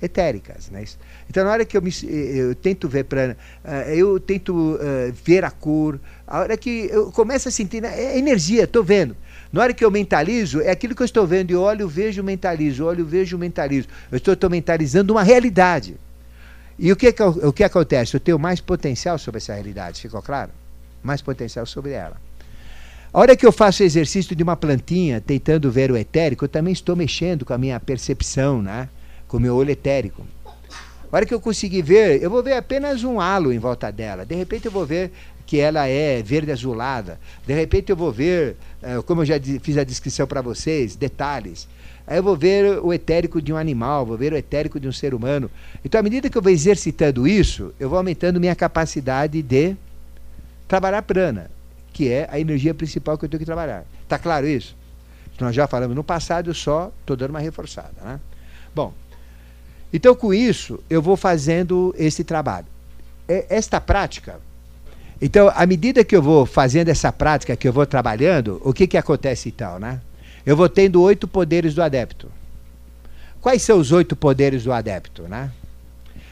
etéricas, né? Então na hora que eu, me, eu tento ver para, uh, eu tento uh, ver a cor, a hora que eu começo a sentir né, é energia, estou vendo. Na hora que eu mentalizo, é aquilo que eu estou vendo, e olho, vejo, mentalizo, olho, vejo, mentalizo. Eu estou, estou mentalizando uma realidade. E o que, o que acontece? Eu tenho mais potencial sobre essa realidade, ficou claro? Mais potencial sobre ela. A hora que eu faço o exercício de uma plantinha, tentando ver o etérico, eu também estou mexendo com a minha percepção, né? com o meu olho etérico. A hora que eu conseguir ver, eu vou ver apenas um halo em volta dela. De repente eu vou ver que ela é verde azulada. De repente eu vou ver, eh, como eu já fiz a descrição para vocês, detalhes. Aí eu vou ver o etérico de um animal, vou ver o etérico de um ser humano. Então, à medida que eu vou exercitando isso, eu vou aumentando minha capacidade de trabalhar prana, que é a energia principal que eu tenho que trabalhar. Está claro isso? Nós já falamos no passado, eu só estou dando uma reforçada. Né? Bom, então com isso eu vou fazendo esse trabalho. Esta prática, então, à medida que eu vou fazendo essa prática, que eu vou trabalhando, o que, que acontece então, né? eu vou tendo oito poderes do adepto. Quais são os oito poderes do adepto, né?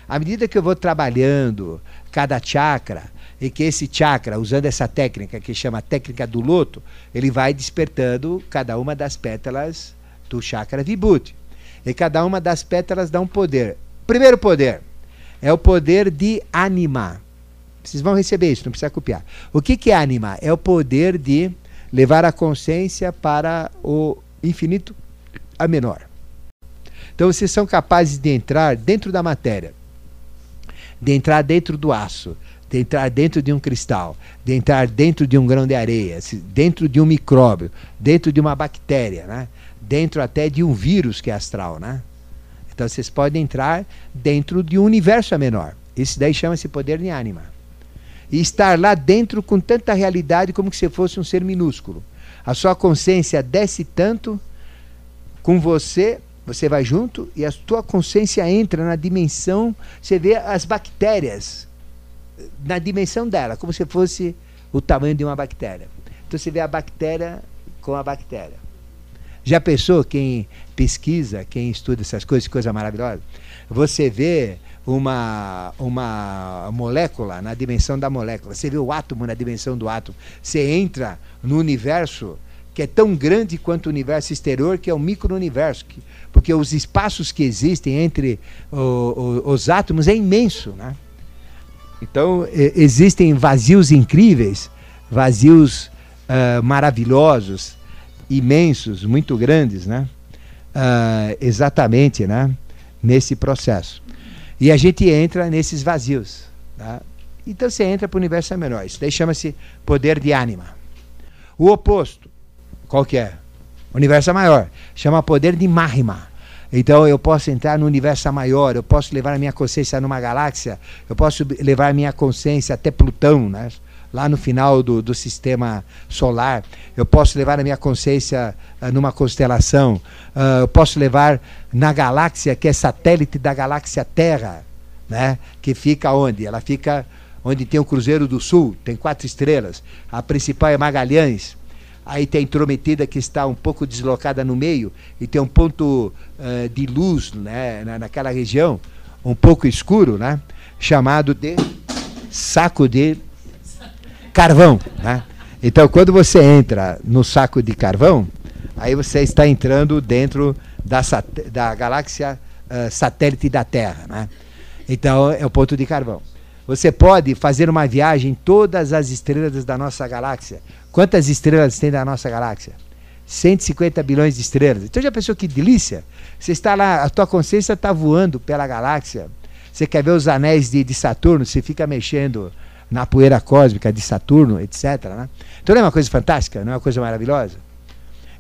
À medida que eu vou trabalhando cada chakra, e que esse chakra, usando essa técnica que chama técnica do loto, ele vai despertando cada uma das pétalas do chakra vibhuti. E cada uma das pétalas dá um poder. Primeiro poder é o poder de animar. Vocês vão receber isso, não precisa copiar. O que, que é animar? É o poder de levar a consciência para o infinito a menor. Então vocês são capazes de entrar dentro da matéria, de entrar dentro do aço, de entrar dentro de um cristal, de entrar dentro de um grão de areia, dentro de um micróbio, dentro de uma bactéria, né? dentro até de um vírus que é astral. Né? Então vocês podem entrar dentro de um universo menor. Isso daí chama-se poder de ânima. E estar lá dentro com tanta realidade como se fosse um ser minúsculo. A sua consciência desce tanto com você, você vai junto e a sua consciência entra na dimensão, você vê as bactérias na dimensão dela, como se fosse o tamanho de uma bactéria. Então você vê a bactéria com a bactéria. Já pensou quem pesquisa, quem estuda essas coisas, coisa maravilhosa? Você vê uma, uma molécula na dimensão da molécula, você vê o átomo na dimensão do átomo. Você entra no universo que é tão grande quanto o universo exterior, que é o micro-universo, porque os espaços que existem entre o, o, os átomos é imenso, né? Então, existem vazios incríveis, vazios uh, maravilhosos, imensos, muito grandes, né? Uh, exatamente, né? Nesse processo. E a gente entra nesses vazios. Tá? Então você entra para o universo menor. Isso daí chama-se poder de ânima. O oposto, qual que é? O universo maior. Chama poder de Mahima. Então eu posso entrar no universo maior, eu posso levar a minha consciência numa galáxia, eu posso levar a minha consciência até Plutão, né? Lá no final do, do sistema solar. Eu posso levar a minha consciência uh, numa constelação. Uh, eu posso levar na galáxia, que é satélite da galáxia Terra, né? que fica onde? Ela fica onde tem o Cruzeiro do Sul, tem quatro estrelas. A principal é Magalhães aí tem a intrometida que está um pouco deslocada no meio e tem um ponto uh, de luz né, na, naquela região, um pouco escuro, né, chamado de saco de carvão. Né? Então, quando você entra no saco de carvão, aí você está entrando dentro da, da galáxia uh, satélite da Terra. Né? Então, é o ponto de carvão. Você pode fazer uma viagem em todas as estrelas da nossa galáxia. Quantas estrelas tem da nossa galáxia? 150 bilhões de estrelas. Então já pensou que delícia? Você está lá, a tua consciência está voando pela galáxia. Você quer ver os anéis de, de, Saturno, você fica mexendo na poeira cósmica de Saturno, etc. Né? Então não é uma coisa fantástica? Não é uma coisa maravilhosa?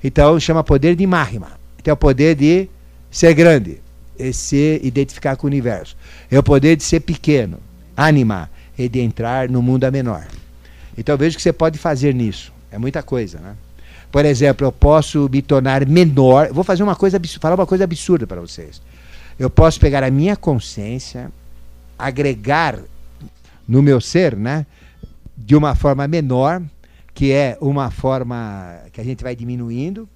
Então chama poder de Mahima. Então é o poder de ser grande, e se identificar com o universo. É o poder de ser pequeno ânima e de entrar no mundo a menor. Então veja que você pode fazer nisso. É muita coisa, né? Por exemplo, eu posso me tornar menor. Vou fazer uma coisa, falar uma coisa absurda para vocês. Eu posso pegar a minha consciência, agregar no meu ser, né, de uma forma menor, que é uma forma que a gente vai diminuindo.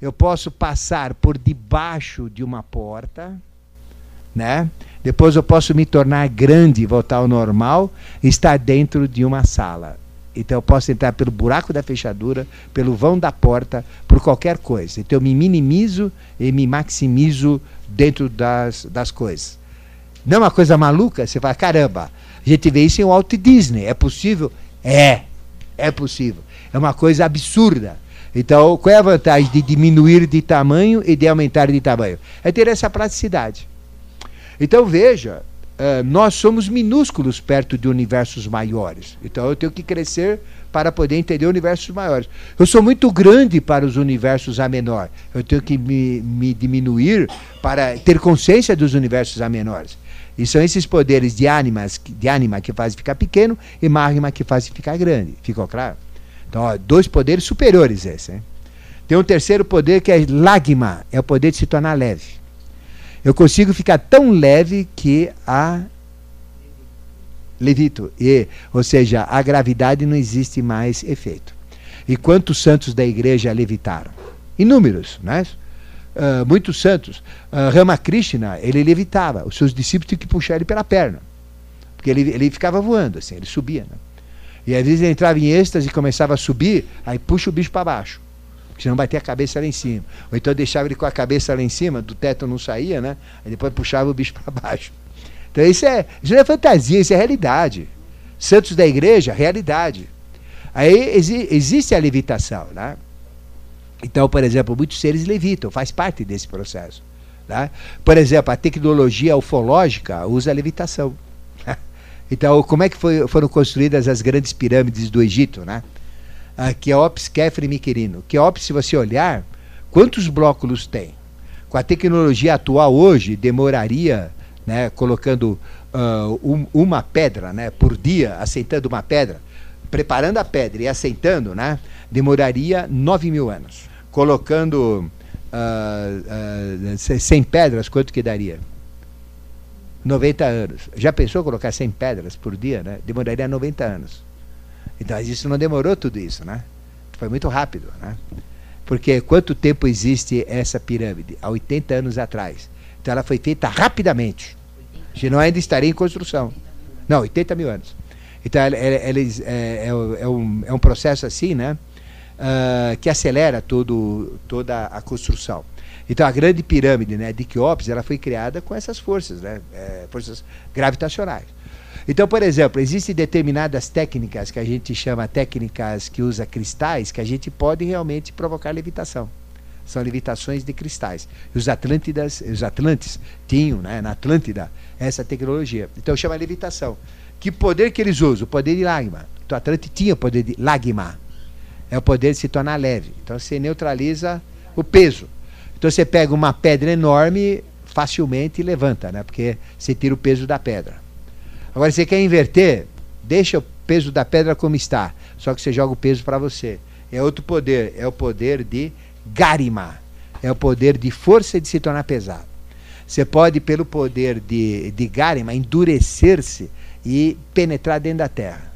Eu posso passar por debaixo de uma porta, né? Depois eu posso me tornar grande, voltar ao normal, estar dentro de uma sala. Então eu posso entrar pelo buraco da fechadura, pelo vão da porta, por qualquer coisa. Então eu me minimizo e me maximizo dentro das, das coisas. Não é uma coisa maluca? Você fala, caramba, a gente vê isso em Walt Disney. É possível? É, é possível. É uma coisa absurda. Então, qual é a vantagem de diminuir de tamanho e de aumentar de tamanho? É ter essa praticidade. Então veja, uh, nós somos minúsculos perto de universos maiores. Então eu tenho que crescer para poder entender universos maiores. Eu sou muito grande para os universos a menor. Eu tenho que me, me diminuir para ter consciência dos universos a menores. E são esses poderes de, animas, de ânima que fazem ficar pequeno e magma que fazem ficar grande. Ficou claro? Então, ó, dois poderes superiores esse. Hein? Tem um terceiro poder que é lagma, é o poder de se tornar leve. Eu consigo ficar tão leve que a levito. E, ou seja, a gravidade não existe mais efeito. E quantos santos da igreja levitaram? Inúmeros, né? Muitos santos. Uh, Ramakrishna, ele levitava. Os seus discípulos tinham que puxar ele pela perna. Porque ele, ele ficava voando, assim, ele subia. Né? E às vezes ele entrava em êxtase e começava a subir, aí puxa o bicho para baixo porque senão bater a cabeça lá em cima. Ou então deixava ele com a cabeça lá em cima, do teto não saía, né? Aí depois puxava o bicho para baixo. Então isso é, isso não é fantasia, isso é realidade. Santos da igreja, realidade. Aí exi existe a levitação, né? Então, por exemplo, muitos seres levitam, faz parte desse processo. Né? Por exemplo, a tecnologia ufológica usa a levitação. Então, como é que foi, foram construídas as grandes pirâmides do Egito, né? Uh, Queops, Kefre e Miquerino. Queops, se você olhar, quantos blocos tem? Com a tecnologia atual hoje, demoraria, né, colocando uh, um, uma pedra né, por dia, assentando uma pedra, preparando a pedra e assentando, né, demoraria 9 mil anos. Colocando uh, uh, 100 pedras, quanto que daria? 90 anos. Já pensou colocar 100 pedras por dia? Né? Demoraria 90 anos. Então, isso não demorou tudo isso, né? Foi muito rápido, né? Porque quanto tempo existe essa pirâmide? Há 80 anos atrás. Então, ela foi feita rapidamente. Senão ainda estaria em construção. Não, 80 mil anos. Então, ela, ela, ela é, é, é, um, é um processo assim, né? Uh, que acelera todo, toda a construção. Então, a grande pirâmide né, de Queops ela foi criada com essas forças, né, forças gravitacionais. Então, por exemplo, existem determinadas técnicas que a gente chama técnicas que usa cristais que a gente pode realmente provocar levitação. São levitações de cristais. Os Atlântidas, os Atlantes tinham, né, na Atlântida, essa tecnologia. Então chama levitação. Que poder que eles usam? O poder de lagma. Então, Atlante tinha o poder de lagma. É o poder de se tornar leve. Então você neutraliza o peso. Então você pega uma pedra enorme, facilmente levanta, né? Porque você tira o peso da pedra. Agora você quer inverter, deixa o peso da pedra como está, só que você joga o peso para você. É outro poder, é o poder de garima. É o poder de força de se tornar pesado. Você pode, pelo poder de, de garima, endurecer-se e penetrar dentro da terra,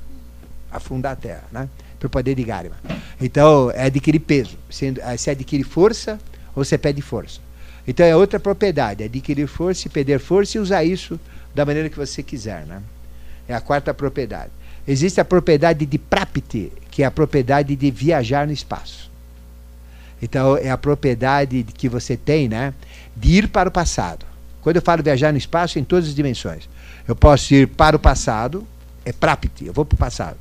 afundar a terra, né? Pelo poder de garima. Então, é adquirir peso. Você, você adquire força ou você pede força. Então é outra propriedade, adquirir força e perder força e usar isso da maneira que você quiser. Né? É a quarta propriedade. Existe a propriedade de Prapti, que é a propriedade de viajar no espaço. Então é a propriedade que você tem né, de ir para o passado. Quando eu falo viajar no espaço, é em todas as dimensões. Eu posso ir para o passado, é Prapti, eu vou para o passado.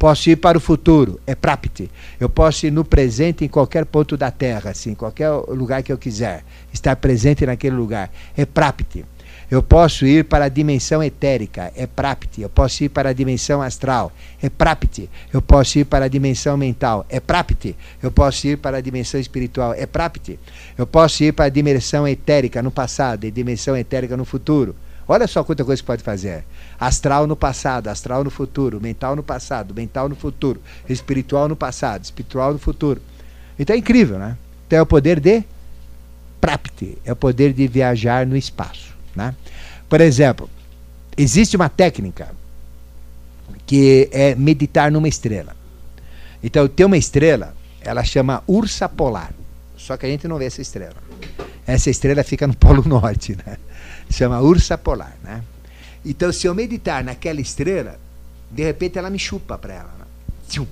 Posso ir para o futuro, é Prapti. Eu posso ir no presente em qualquer ponto da Terra, assim, qualquer lugar que eu quiser. Estar presente naquele lugar, é Prapti. Eu posso ir para a dimensão etérica, é Prapti. Eu posso ir para a dimensão astral, é Prapti. Eu posso ir para a dimensão mental, é Prapti. Eu posso ir para a dimensão espiritual, é Prapti. Eu posso ir para a dimensão etérica no passado e dimensão etérica no futuro. Olha só quanta coisa que pode fazer. Astral no passado, astral no futuro, mental no passado, mental no futuro, espiritual no passado, espiritual no futuro. Então é incrível, né? Então é o poder de Prapti, é o poder de viajar no espaço. Né? Por exemplo, existe uma técnica que é meditar numa estrela. Então tem uma estrela, ela chama Ursa Polar. Só que a gente não vê essa estrela. Essa estrela fica no Polo Norte, né? Chama ursa polar, né? Então, se eu meditar naquela estrela, de repente ela me chupa para ela, né?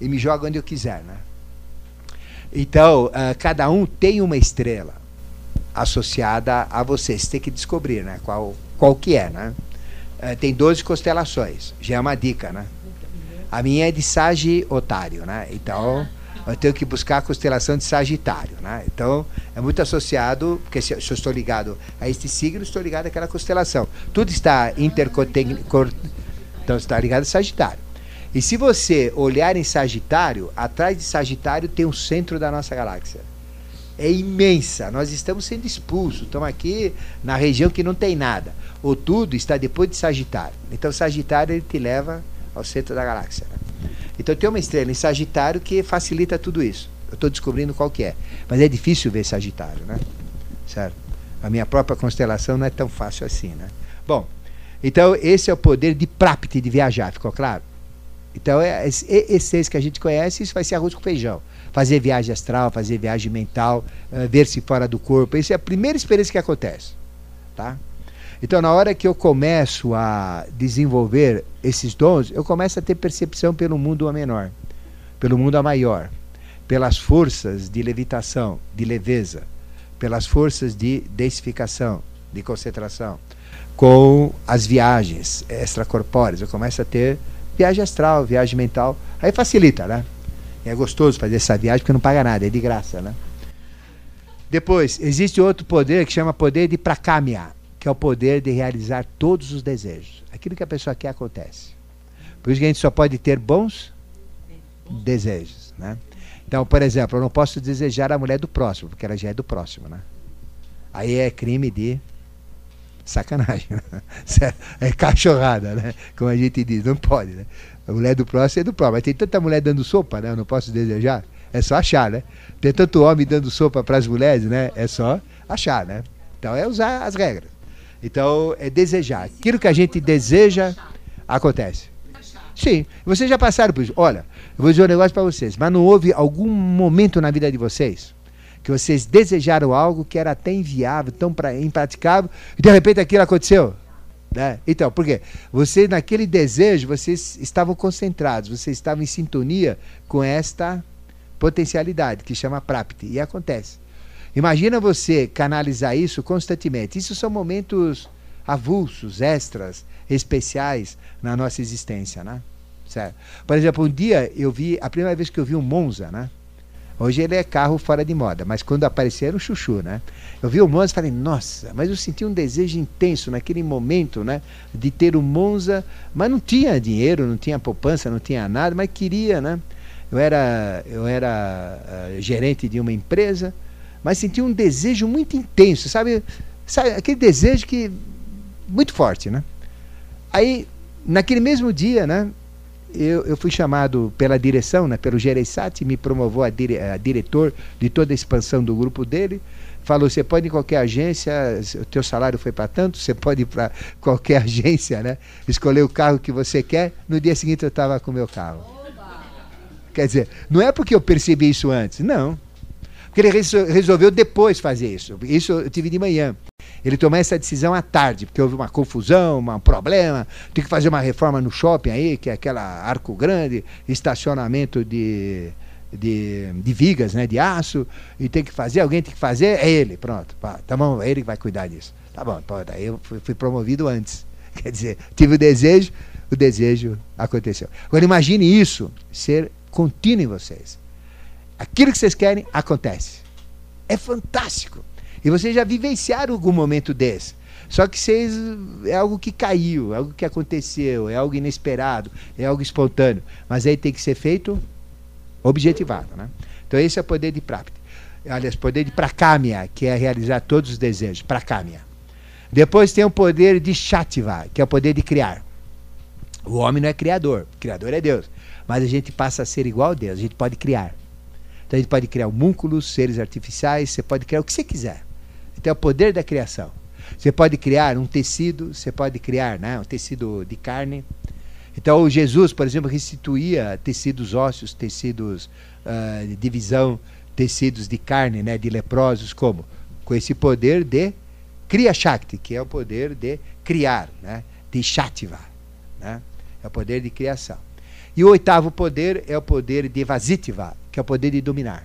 e me joga onde eu quiser, né? Então, uh, cada um tem uma estrela associada a você. Você tem que descobrir, né? Qual, qual que é, né? Uh, tem 12 constelações, já é uma dica, né? A minha é de Sagitário, né? Então eu tenho que buscar a constelação de Sagitário. Né? Então, é muito associado, porque se, eu estou ligado a este signo, estou ligado àquela constelação. Tudo está interconectado, então está ligado a Sagitário. E se você olhar em Sagitário, atrás de Sagitário tem o centro da nossa galáxia. É imensa. Nós estamos sendo expulsos. Estamos aqui na região que não tem nada. O tudo está depois de Sagitário. Então, Sagitário ele te leva ao centro da galáxia. Né? Então tem uma estrela em Sagitário que facilita tudo isso. Eu estou descobrindo qual que é. Mas é difícil ver Sagitário, né? Certo? A minha própria constelação não é tão fácil assim, né? Bom, então esse é o poder de Prapti, de viajar, ficou claro? Então, é, esse que a gente conhece, isso vai ser arroz com feijão. Fazer viagem astral, fazer viagem mental, uh, ver-se fora do corpo. Isso é a primeira experiência que acontece. Tá? Então, na hora que eu começo a desenvolver esses dons, eu começo a ter percepção pelo mundo a menor, pelo mundo a maior, pelas forças de levitação, de leveza, pelas forças de densificação, de concentração, com as viagens extracorpóreas. Eu começo a ter viagem astral, viagem mental. Aí facilita, né? É gostoso fazer essa viagem porque não paga nada, é de graça, né? Depois, existe outro poder que chama poder de prakamya que é o poder de realizar todos os desejos. Aquilo que a pessoa quer acontece. Por isso que a gente só pode ter bons desejos. Né? Então, por exemplo, eu não posso desejar a mulher do próximo, porque ela já é do próximo. Né? Aí é crime de sacanagem. Né? É cachorrada, né? Como a gente diz, não pode, né? A mulher do próximo é do próximo. Mas tem tanta mulher dando sopa, né? Eu não posso desejar. É só achar, né? Tem tanto homem dando sopa para as mulheres, né? É só achar, né? Então é usar as regras. Então é desejar. Aquilo que a gente deseja acontece. Sim, vocês já passaram por isso. Olha, eu vou dizer um negócio para vocês, mas não houve algum momento na vida de vocês que vocês desejaram algo que era até inviável, tão pra, impraticável, e de repente aquilo aconteceu? Né? Então, por quê? Você, naquele desejo, vocês estavam concentrados, vocês estavam em sintonia com esta potencialidade que chama Prapti, e acontece. Imagina você canalizar isso constantemente. Isso são momentos avulsos, extras, especiais na nossa existência, né? Certo? Por exemplo, um dia eu vi, a primeira vez que eu vi um Monza, né? Hoje ele é carro fora de moda, mas quando apareceu era um chuchu, né? Eu vi o Monza e falei, nossa, mas eu senti um desejo intenso naquele momento, né? De ter o Monza, mas não tinha dinheiro, não tinha poupança, não tinha nada, mas queria, né? Eu era, eu era uh, gerente de uma empresa, mas senti um desejo muito intenso, sabe? sabe? Aquele desejo que muito forte, né? Aí, naquele mesmo dia, né? Eu, eu fui chamado pela direção, né, pelo Gereissati, me promoveu a, dire, a diretor de toda a expansão do grupo dele. Falou: você pode ir em qualquer agência, o teu salário foi para tanto, você pode ir para qualquer agência, né? Escolher o carro que você quer. No dia seguinte eu estava com o meu carro. Quer dizer, não é porque eu percebi isso antes, não. Porque ele resolveu depois fazer isso. Isso eu tive de manhã. Ele tomou essa decisão à tarde, porque houve uma confusão, um problema, tem que fazer uma reforma no shopping aí, que é aquela arco grande, estacionamento de, de, de vigas, né, de aço, e tem que fazer, alguém tem que fazer, é ele, pronto, pá, tá bom, é ele que vai cuidar disso. Tá bom, pô, daí eu fui, fui promovido antes. Quer dizer, tive o desejo, o desejo aconteceu. Agora imagine isso ser contínuo em vocês. Aquilo que vocês querem acontece. É fantástico. E vocês já vivenciaram algum momento desse. Só que vocês é algo que caiu, é algo que aconteceu, é algo inesperado, é algo espontâneo. Mas aí tem que ser feito objetivado. Né? Então esse é o poder de Prapti. Aliás, poder de Prakamya, que é realizar todos os desejos. Prakamya. Depois tem o poder de Shativa, que é o poder de criar. O homem não é criador, o criador é Deus. Mas a gente passa a ser igual a Deus, a gente pode criar. Então a gente pode criar homúnculos, seres artificiais, você pode criar o que você quiser. Então é o poder da criação. Você pode criar um tecido, você pode criar né, um tecido de carne. Então Jesus, por exemplo, restituía tecidos ósseos, tecidos uh, de divisão, tecidos de carne, né, de leprosos, como? Com esse poder de Kriya Shakti, que é o poder de criar, né, de Shativa. Né, é o poder de criação. E o oitavo poder é o poder de Vasitiva, que é o poder de dominar.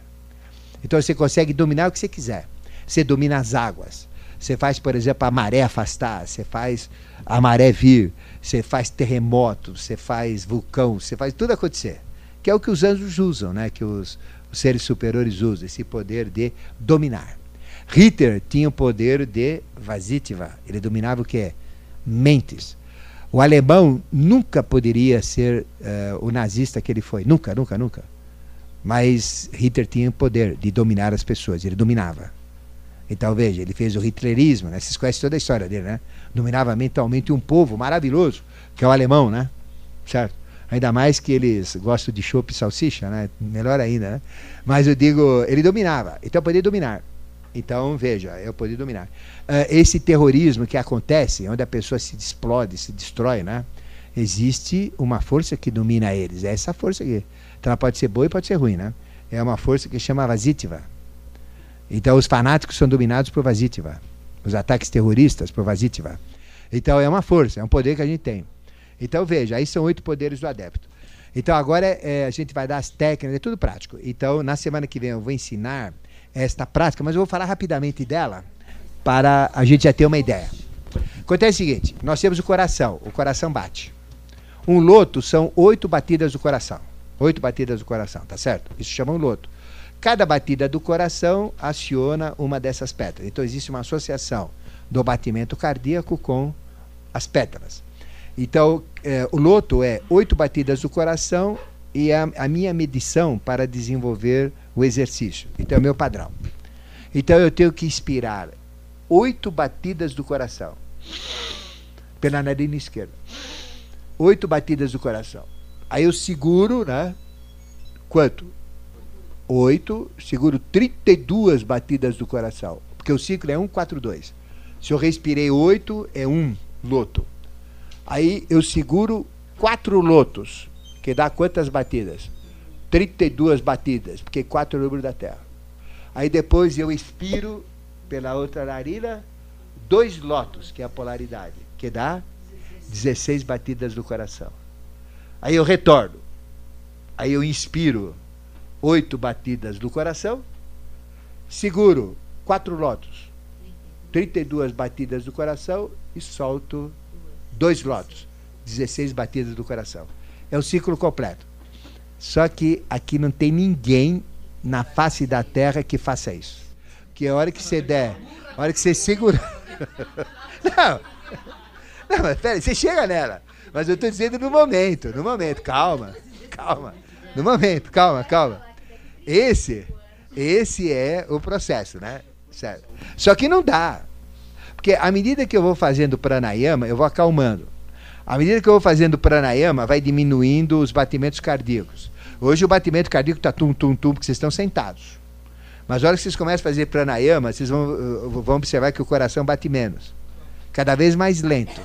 Então você consegue dominar o que você quiser. Você domina as águas. Você faz, por exemplo, a maré afastar, você faz a maré vir, você faz terremoto, você faz vulcão, você faz tudo acontecer. Que é o que os anjos usam, né? que os, os seres superiores usam, esse poder de dominar. Ritter tinha o poder de Vasitiva, ele dominava o que? Mentes. O alemão nunca poderia ser uh, o nazista que ele foi. Nunca, nunca, nunca. Mas Hitler tinha o poder de dominar as pessoas, ele dominava. Então veja, ele fez o hitlerismo, né? Vocês conhecem toda a história dele, né? Dominava mentalmente um povo maravilhoso, que é o alemão, né? Certo? Ainda mais que eles gostam de chopp e salsicha, né? Melhor ainda, né? Mas eu digo, ele dominava. Então poder dominar. Então, veja, é o poder dominar. Uh, esse terrorismo que acontece, onde a pessoa se explode, se destrói, né? Existe uma força que domina eles. É essa força aqui. Então ela pode ser boa e pode ser ruim, né? É uma força que chama Vasitiva. Então os fanáticos são dominados por Vasitiva. Os ataques terroristas por Vasitiva. Então é uma força, é um poder que a gente tem. Então veja, aí são oito poderes do adepto. Então agora é, a gente vai dar as técnicas, é tudo prático. Então na semana que vem eu vou ensinar esta prática, mas eu vou falar rapidamente dela para a gente já ter uma ideia. Acontece o seguinte: nós temos o coração, o coração bate. Um loto são oito batidas do coração. Oito batidas do coração, tá certo? Isso chama um loto. Cada batida do coração aciona uma dessas pedras. Então existe uma associação do batimento cardíaco com as pétalas. Então, é, o loto é oito batidas do coração e a, a minha medição para desenvolver o exercício. Então, é o meu padrão. Então, eu tenho que inspirar oito batidas do coração pela narina esquerda. Oito batidas do coração. Aí eu seguro, né? Quanto? Oito, seguro 32 batidas do coração. Porque o ciclo é 1, 4, 2. Se eu respirei oito, é um loto. Aí eu seguro quatro lotos, que dá quantas batidas? 32 batidas, porque quatro é o número da Terra. Aí depois eu expiro pela outra narina dois lotos, que é a polaridade, que dá 16 batidas do coração. Aí eu retorno. Aí eu inspiro oito batidas do coração, seguro quatro lotos, 32 batidas do coração e solto dois lotos, 16 batidas do coração. É o ciclo completo. Só que aqui não tem ninguém na face da terra que faça isso. Que a hora que você der, a hora que você segura. não, não, mas peraí, você chega nela. Mas eu estou dizendo no momento, no momento. Calma, calma. No momento, calma, calma. Esse, esse é o processo, né? Certo. Só que não dá. Porque à medida que eu vou fazendo pranayama, eu vou acalmando. À medida que eu vou fazendo pranayama, vai diminuindo os batimentos cardíacos. Hoje o batimento cardíaco está tum, tum, tum, porque vocês estão sentados. Mas na hora que vocês começam a fazer pranayama, vocês vão, uh, vão observar que o coração bate menos. Cada vez mais lento.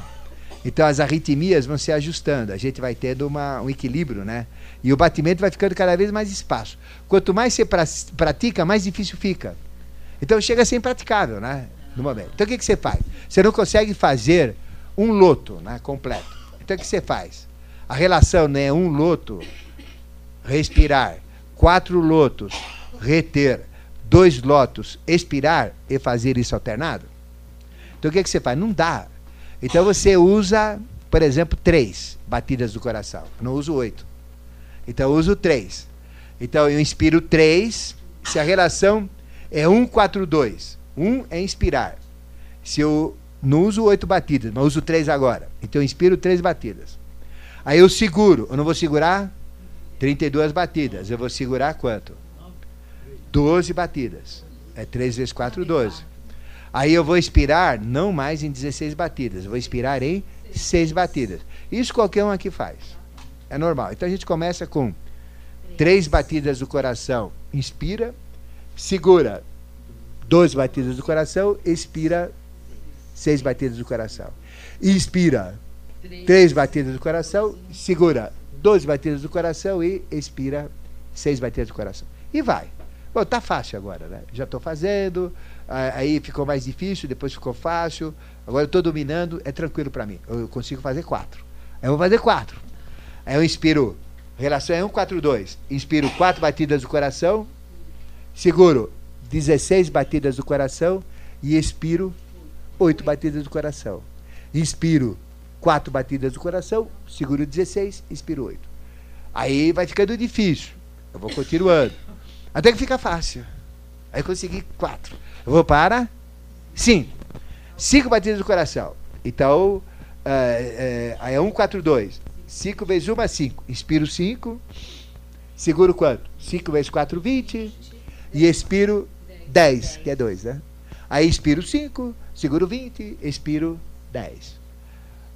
Então as arritmias vão se ajustando, a gente vai tendo uma, um equilíbrio, né? E o batimento vai ficando cada vez mais espaço. Quanto mais você pra, pratica, mais difícil fica. Então chega a ser impraticável, né? No momento. Então o que, que você faz? Você não consegue fazer um loto né, completo. Então o que você faz? A relação né, um loto, respirar, quatro lotos, reter, dois lotos, expirar e fazer isso alternado. Então o que, que você faz? Não dá. Então você usa, por exemplo, três batidas do coração. Eu não uso oito. Então eu uso três. Então eu inspiro três. Se a relação é um, quatro, dois. Um é inspirar. Se eu não uso oito batidas, mas uso três agora. Então eu inspiro três batidas. Aí eu seguro. Eu não vou segurar 32 batidas. Eu vou segurar quanto? 12 batidas. É 3 vezes 4, 12. Aí eu vou expirar não mais em 16 batidas, vou expirar em 6 batidas. Isso qualquer um aqui faz. É normal. Então a gente começa com 3 batidas do coração, inspira, segura 12 batidas do coração, expira 6 batidas do coração. Inspira 3 batidas do coração, segura 12 batidas do coração e expira 6 batidas do coração. E vai. Bom, tá fácil agora, né? Já estou fazendo, aí ficou mais difícil, depois ficou fácil. Agora eu estou dominando, é tranquilo para mim. Eu consigo fazer quatro. Aí eu vou fazer quatro. Aí eu inspiro, relação é 1, 4, 2. Inspiro quatro batidas do coração, seguro 16 batidas do coração e expiro oito batidas do coração. Inspiro quatro batidas do coração, seguro 16, expiro oito. Aí vai ficando difícil. Eu vou continuando. Até que fica fácil. Aí consegui quatro. Eu vou para cinco. Cinco batidas do coração. Então, é, é, aí é um, quatro, dois. Cinco vezes uma, cinco. Inspiro cinco. Seguro quanto? Cinco vezes quatro, vinte. E expiro dez, que é dois, né? Aí expiro cinco, seguro vinte, expiro dez.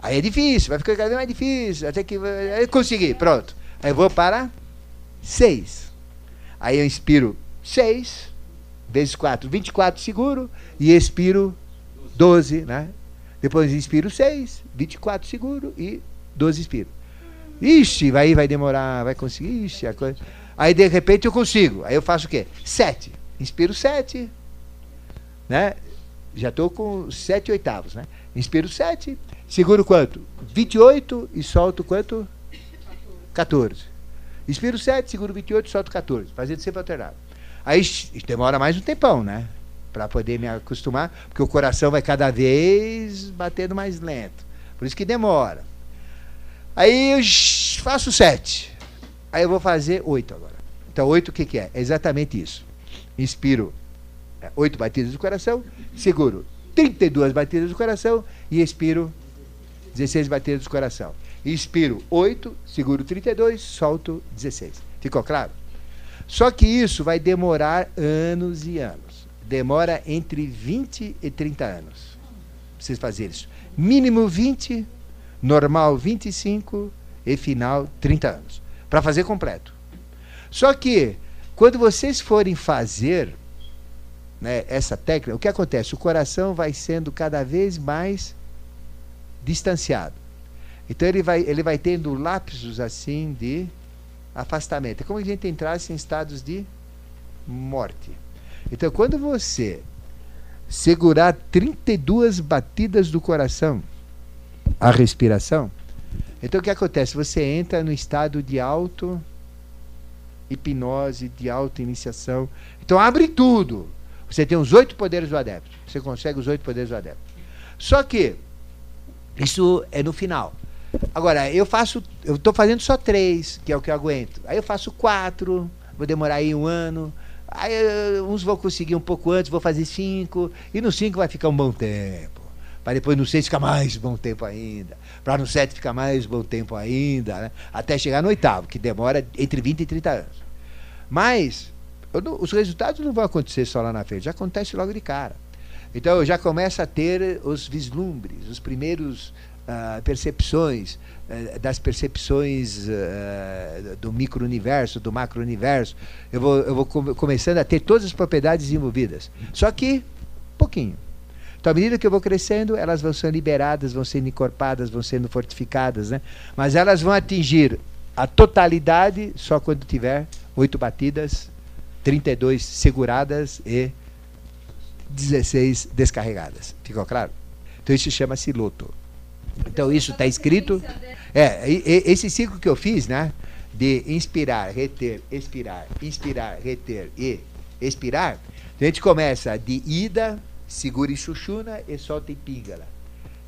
Aí é difícil, vai ficar cada vez mais difícil. Até que. Eu consegui, pronto. Aí eu vou para seis. Aí eu inspiro 6 vezes 4, 24 seguro, e expiro 12, né? Depois inspiro 6, 24 seguro e 12 expiro. Ixi, aí vai demorar, vai conseguir, ixi, a coisa. Aí de repente eu consigo. Aí eu faço o quê? 7. Inspiro 7, né? Já estou com 7 oitavos, né? Inspiro 7, seguro quanto? 28 e solto quanto? 14. Inspiro 7, seguro 28, solto 14. Fazendo sempre alternado. Aí demora mais um tempão, né? Para poder me acostumar, porque o coração vai cada vez batendo mais lento. Por isso que demora. Aí eu faço 7. Aí eu vou fazer 8 agora. Então, 8 o que, que é? É exatamente isso. Inspiro 8 é, batidas do coração, seguro 32 batidas do coração e expiro 16 batidas do coração. Inspiro 8, seguro 32, solto 16. Ficou claro? Só que isso vai demorar anos e anos. Demora entre 20 e 30 anos. Vocês fazerem isso. Mínimo 20, normal 25 e final 30 anos. Para fazer completo. Só que, quando vocês forem fazer né, essa técnica, o que acontece? O coração vai sendo cada vez mais distanciado. Então ele vai, ele vai tendo lapsos assim de afastamento. É como a gente entrasse em estados de morte. Então quando você segurar 32 batidas do coração, a respiração, então o que acontece? Você entra no estado de auto hipnose, de auto iniciação. Então abre tudo. Você tem os oito poderes do adepto. Você consegue os oito poderes do adepto. Só que isso é no final. Agora, eu faço, eu estou fazendo só três, que é o que eu aguento. Aí eu faço quatro, vou demorar aí um ano. Aí uns vou conseguir um pouco antes, vou fazer cinco. E no cinco vai ficar um bom tempo. Para depois no seis ficar mais bom tempo ainda. Para no sete ficar mais bom tempo ainda. Né? Até chegar no oitavo, que demora entre 20 e 30 anos. Mas não, os resultados não vão acontecer só lá na frente, já acontece logo de cara. Então já começa a ter os vislumbres, os primeiros uh, percepções, uh, das percepções uh, do micro-universo, do macro-universo. Eu vou, eu vou com, começando a ter todas as propriedades envolvidas. Só que, pouquinho. Então, à medida que eu vou crescendo, elas vão sendo liberadas, vão sendo encorpadas, vão sendo fortificadas, né? Mas elas vão atingir a totalidade só quando tiver oito batidas, 32 seguradas e 16 descarregadas. Ficou claro? Então isso chama-se loto. Então isso está escrito. É, esse ciclo que eu fiz, né? De inspirar, reter, expirar, inspirar, reter e expirar. A gente começa de ida, segura em chuchuna e solta em píngala.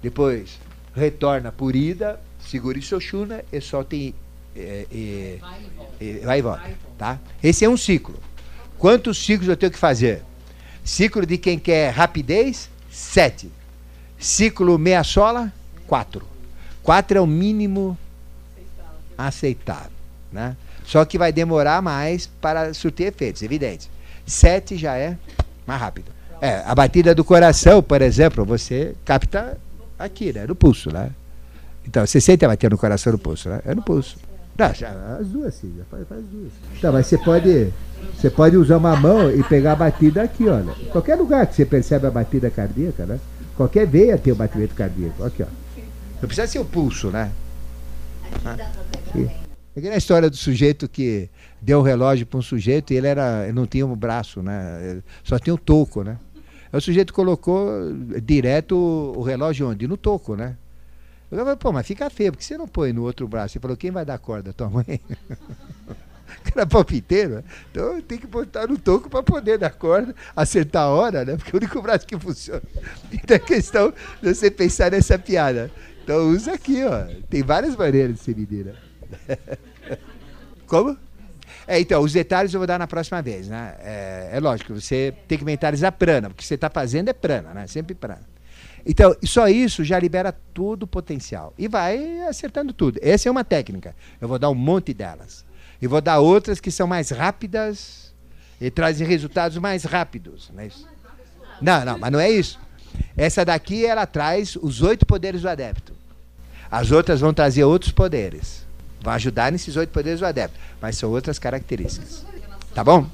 Depois retorna por ida, segura em chuchuna e solta. É, é, é, vai e volta. Tá? Esse é um ciclo. Quantos ciclos eu tenho que fazer? Ciclo de quem quer rapidez, sete. Ciclo meia sola, quatro. Quatro é o mínimo aceitável. Né? Só que vai demorar mais para surtir efeitos, evidente. Sete já é mais rápido. É, a batida do coração, por exemplo, você capta aqui, né? No pulso, né? Então, você sente a batida no coração no pulso, né? É no pulso. Não, já, as duas sim, já faz, faz duas. Então, mas você pode você pode usar uma mão e pegar a batida aqui, olha. Qualquer lugar que você percebe a batida cardíaca, né? Qualquer veia tem o batimento cardíaco. Aqui, ó. Não precisa ser o pulso, né? É que na história do sujeito que deu o relógio para um sujeito e ele era, ele não tinha um braço, né? Só tinha um toco, né? Aí o sujeito colocou direto o relógio onde? No toco, né? Eu falei, pô, mas fica feio, porque você não põe no outro braço? Ele falou, quem vai dar corda? Tua mãe? era palpiteiro, né? então tem que botar no toco para poder dar corda, acertar a hora, né? Porque é o único braço que funciona. Então é questão de você pensar nessa piada. Então usa aqui, ó. Tem várias maneiras de ser mineira. Como? É, então, os detalhes eu vou dar na próxima vez, né? É, é lógico, você tem que mentalizar prana, porque você está fazendo é prana, né? Sempre prana. Então, só isso já libera todo o potencial. E vai acertando tudo. Essa é uma técnica. Eu vou dar um monte delas. E vou dar outras que são mais rápidas e trazem resultados mais rápidos. Não, é isso? não, não, mas não é isso. Essa daqui ela traz os oito poderes do adepto. As outras vão trazer outros poderes. Vão ajudar nesses oito poderes do adepto. Mas são outras características. Tá bom?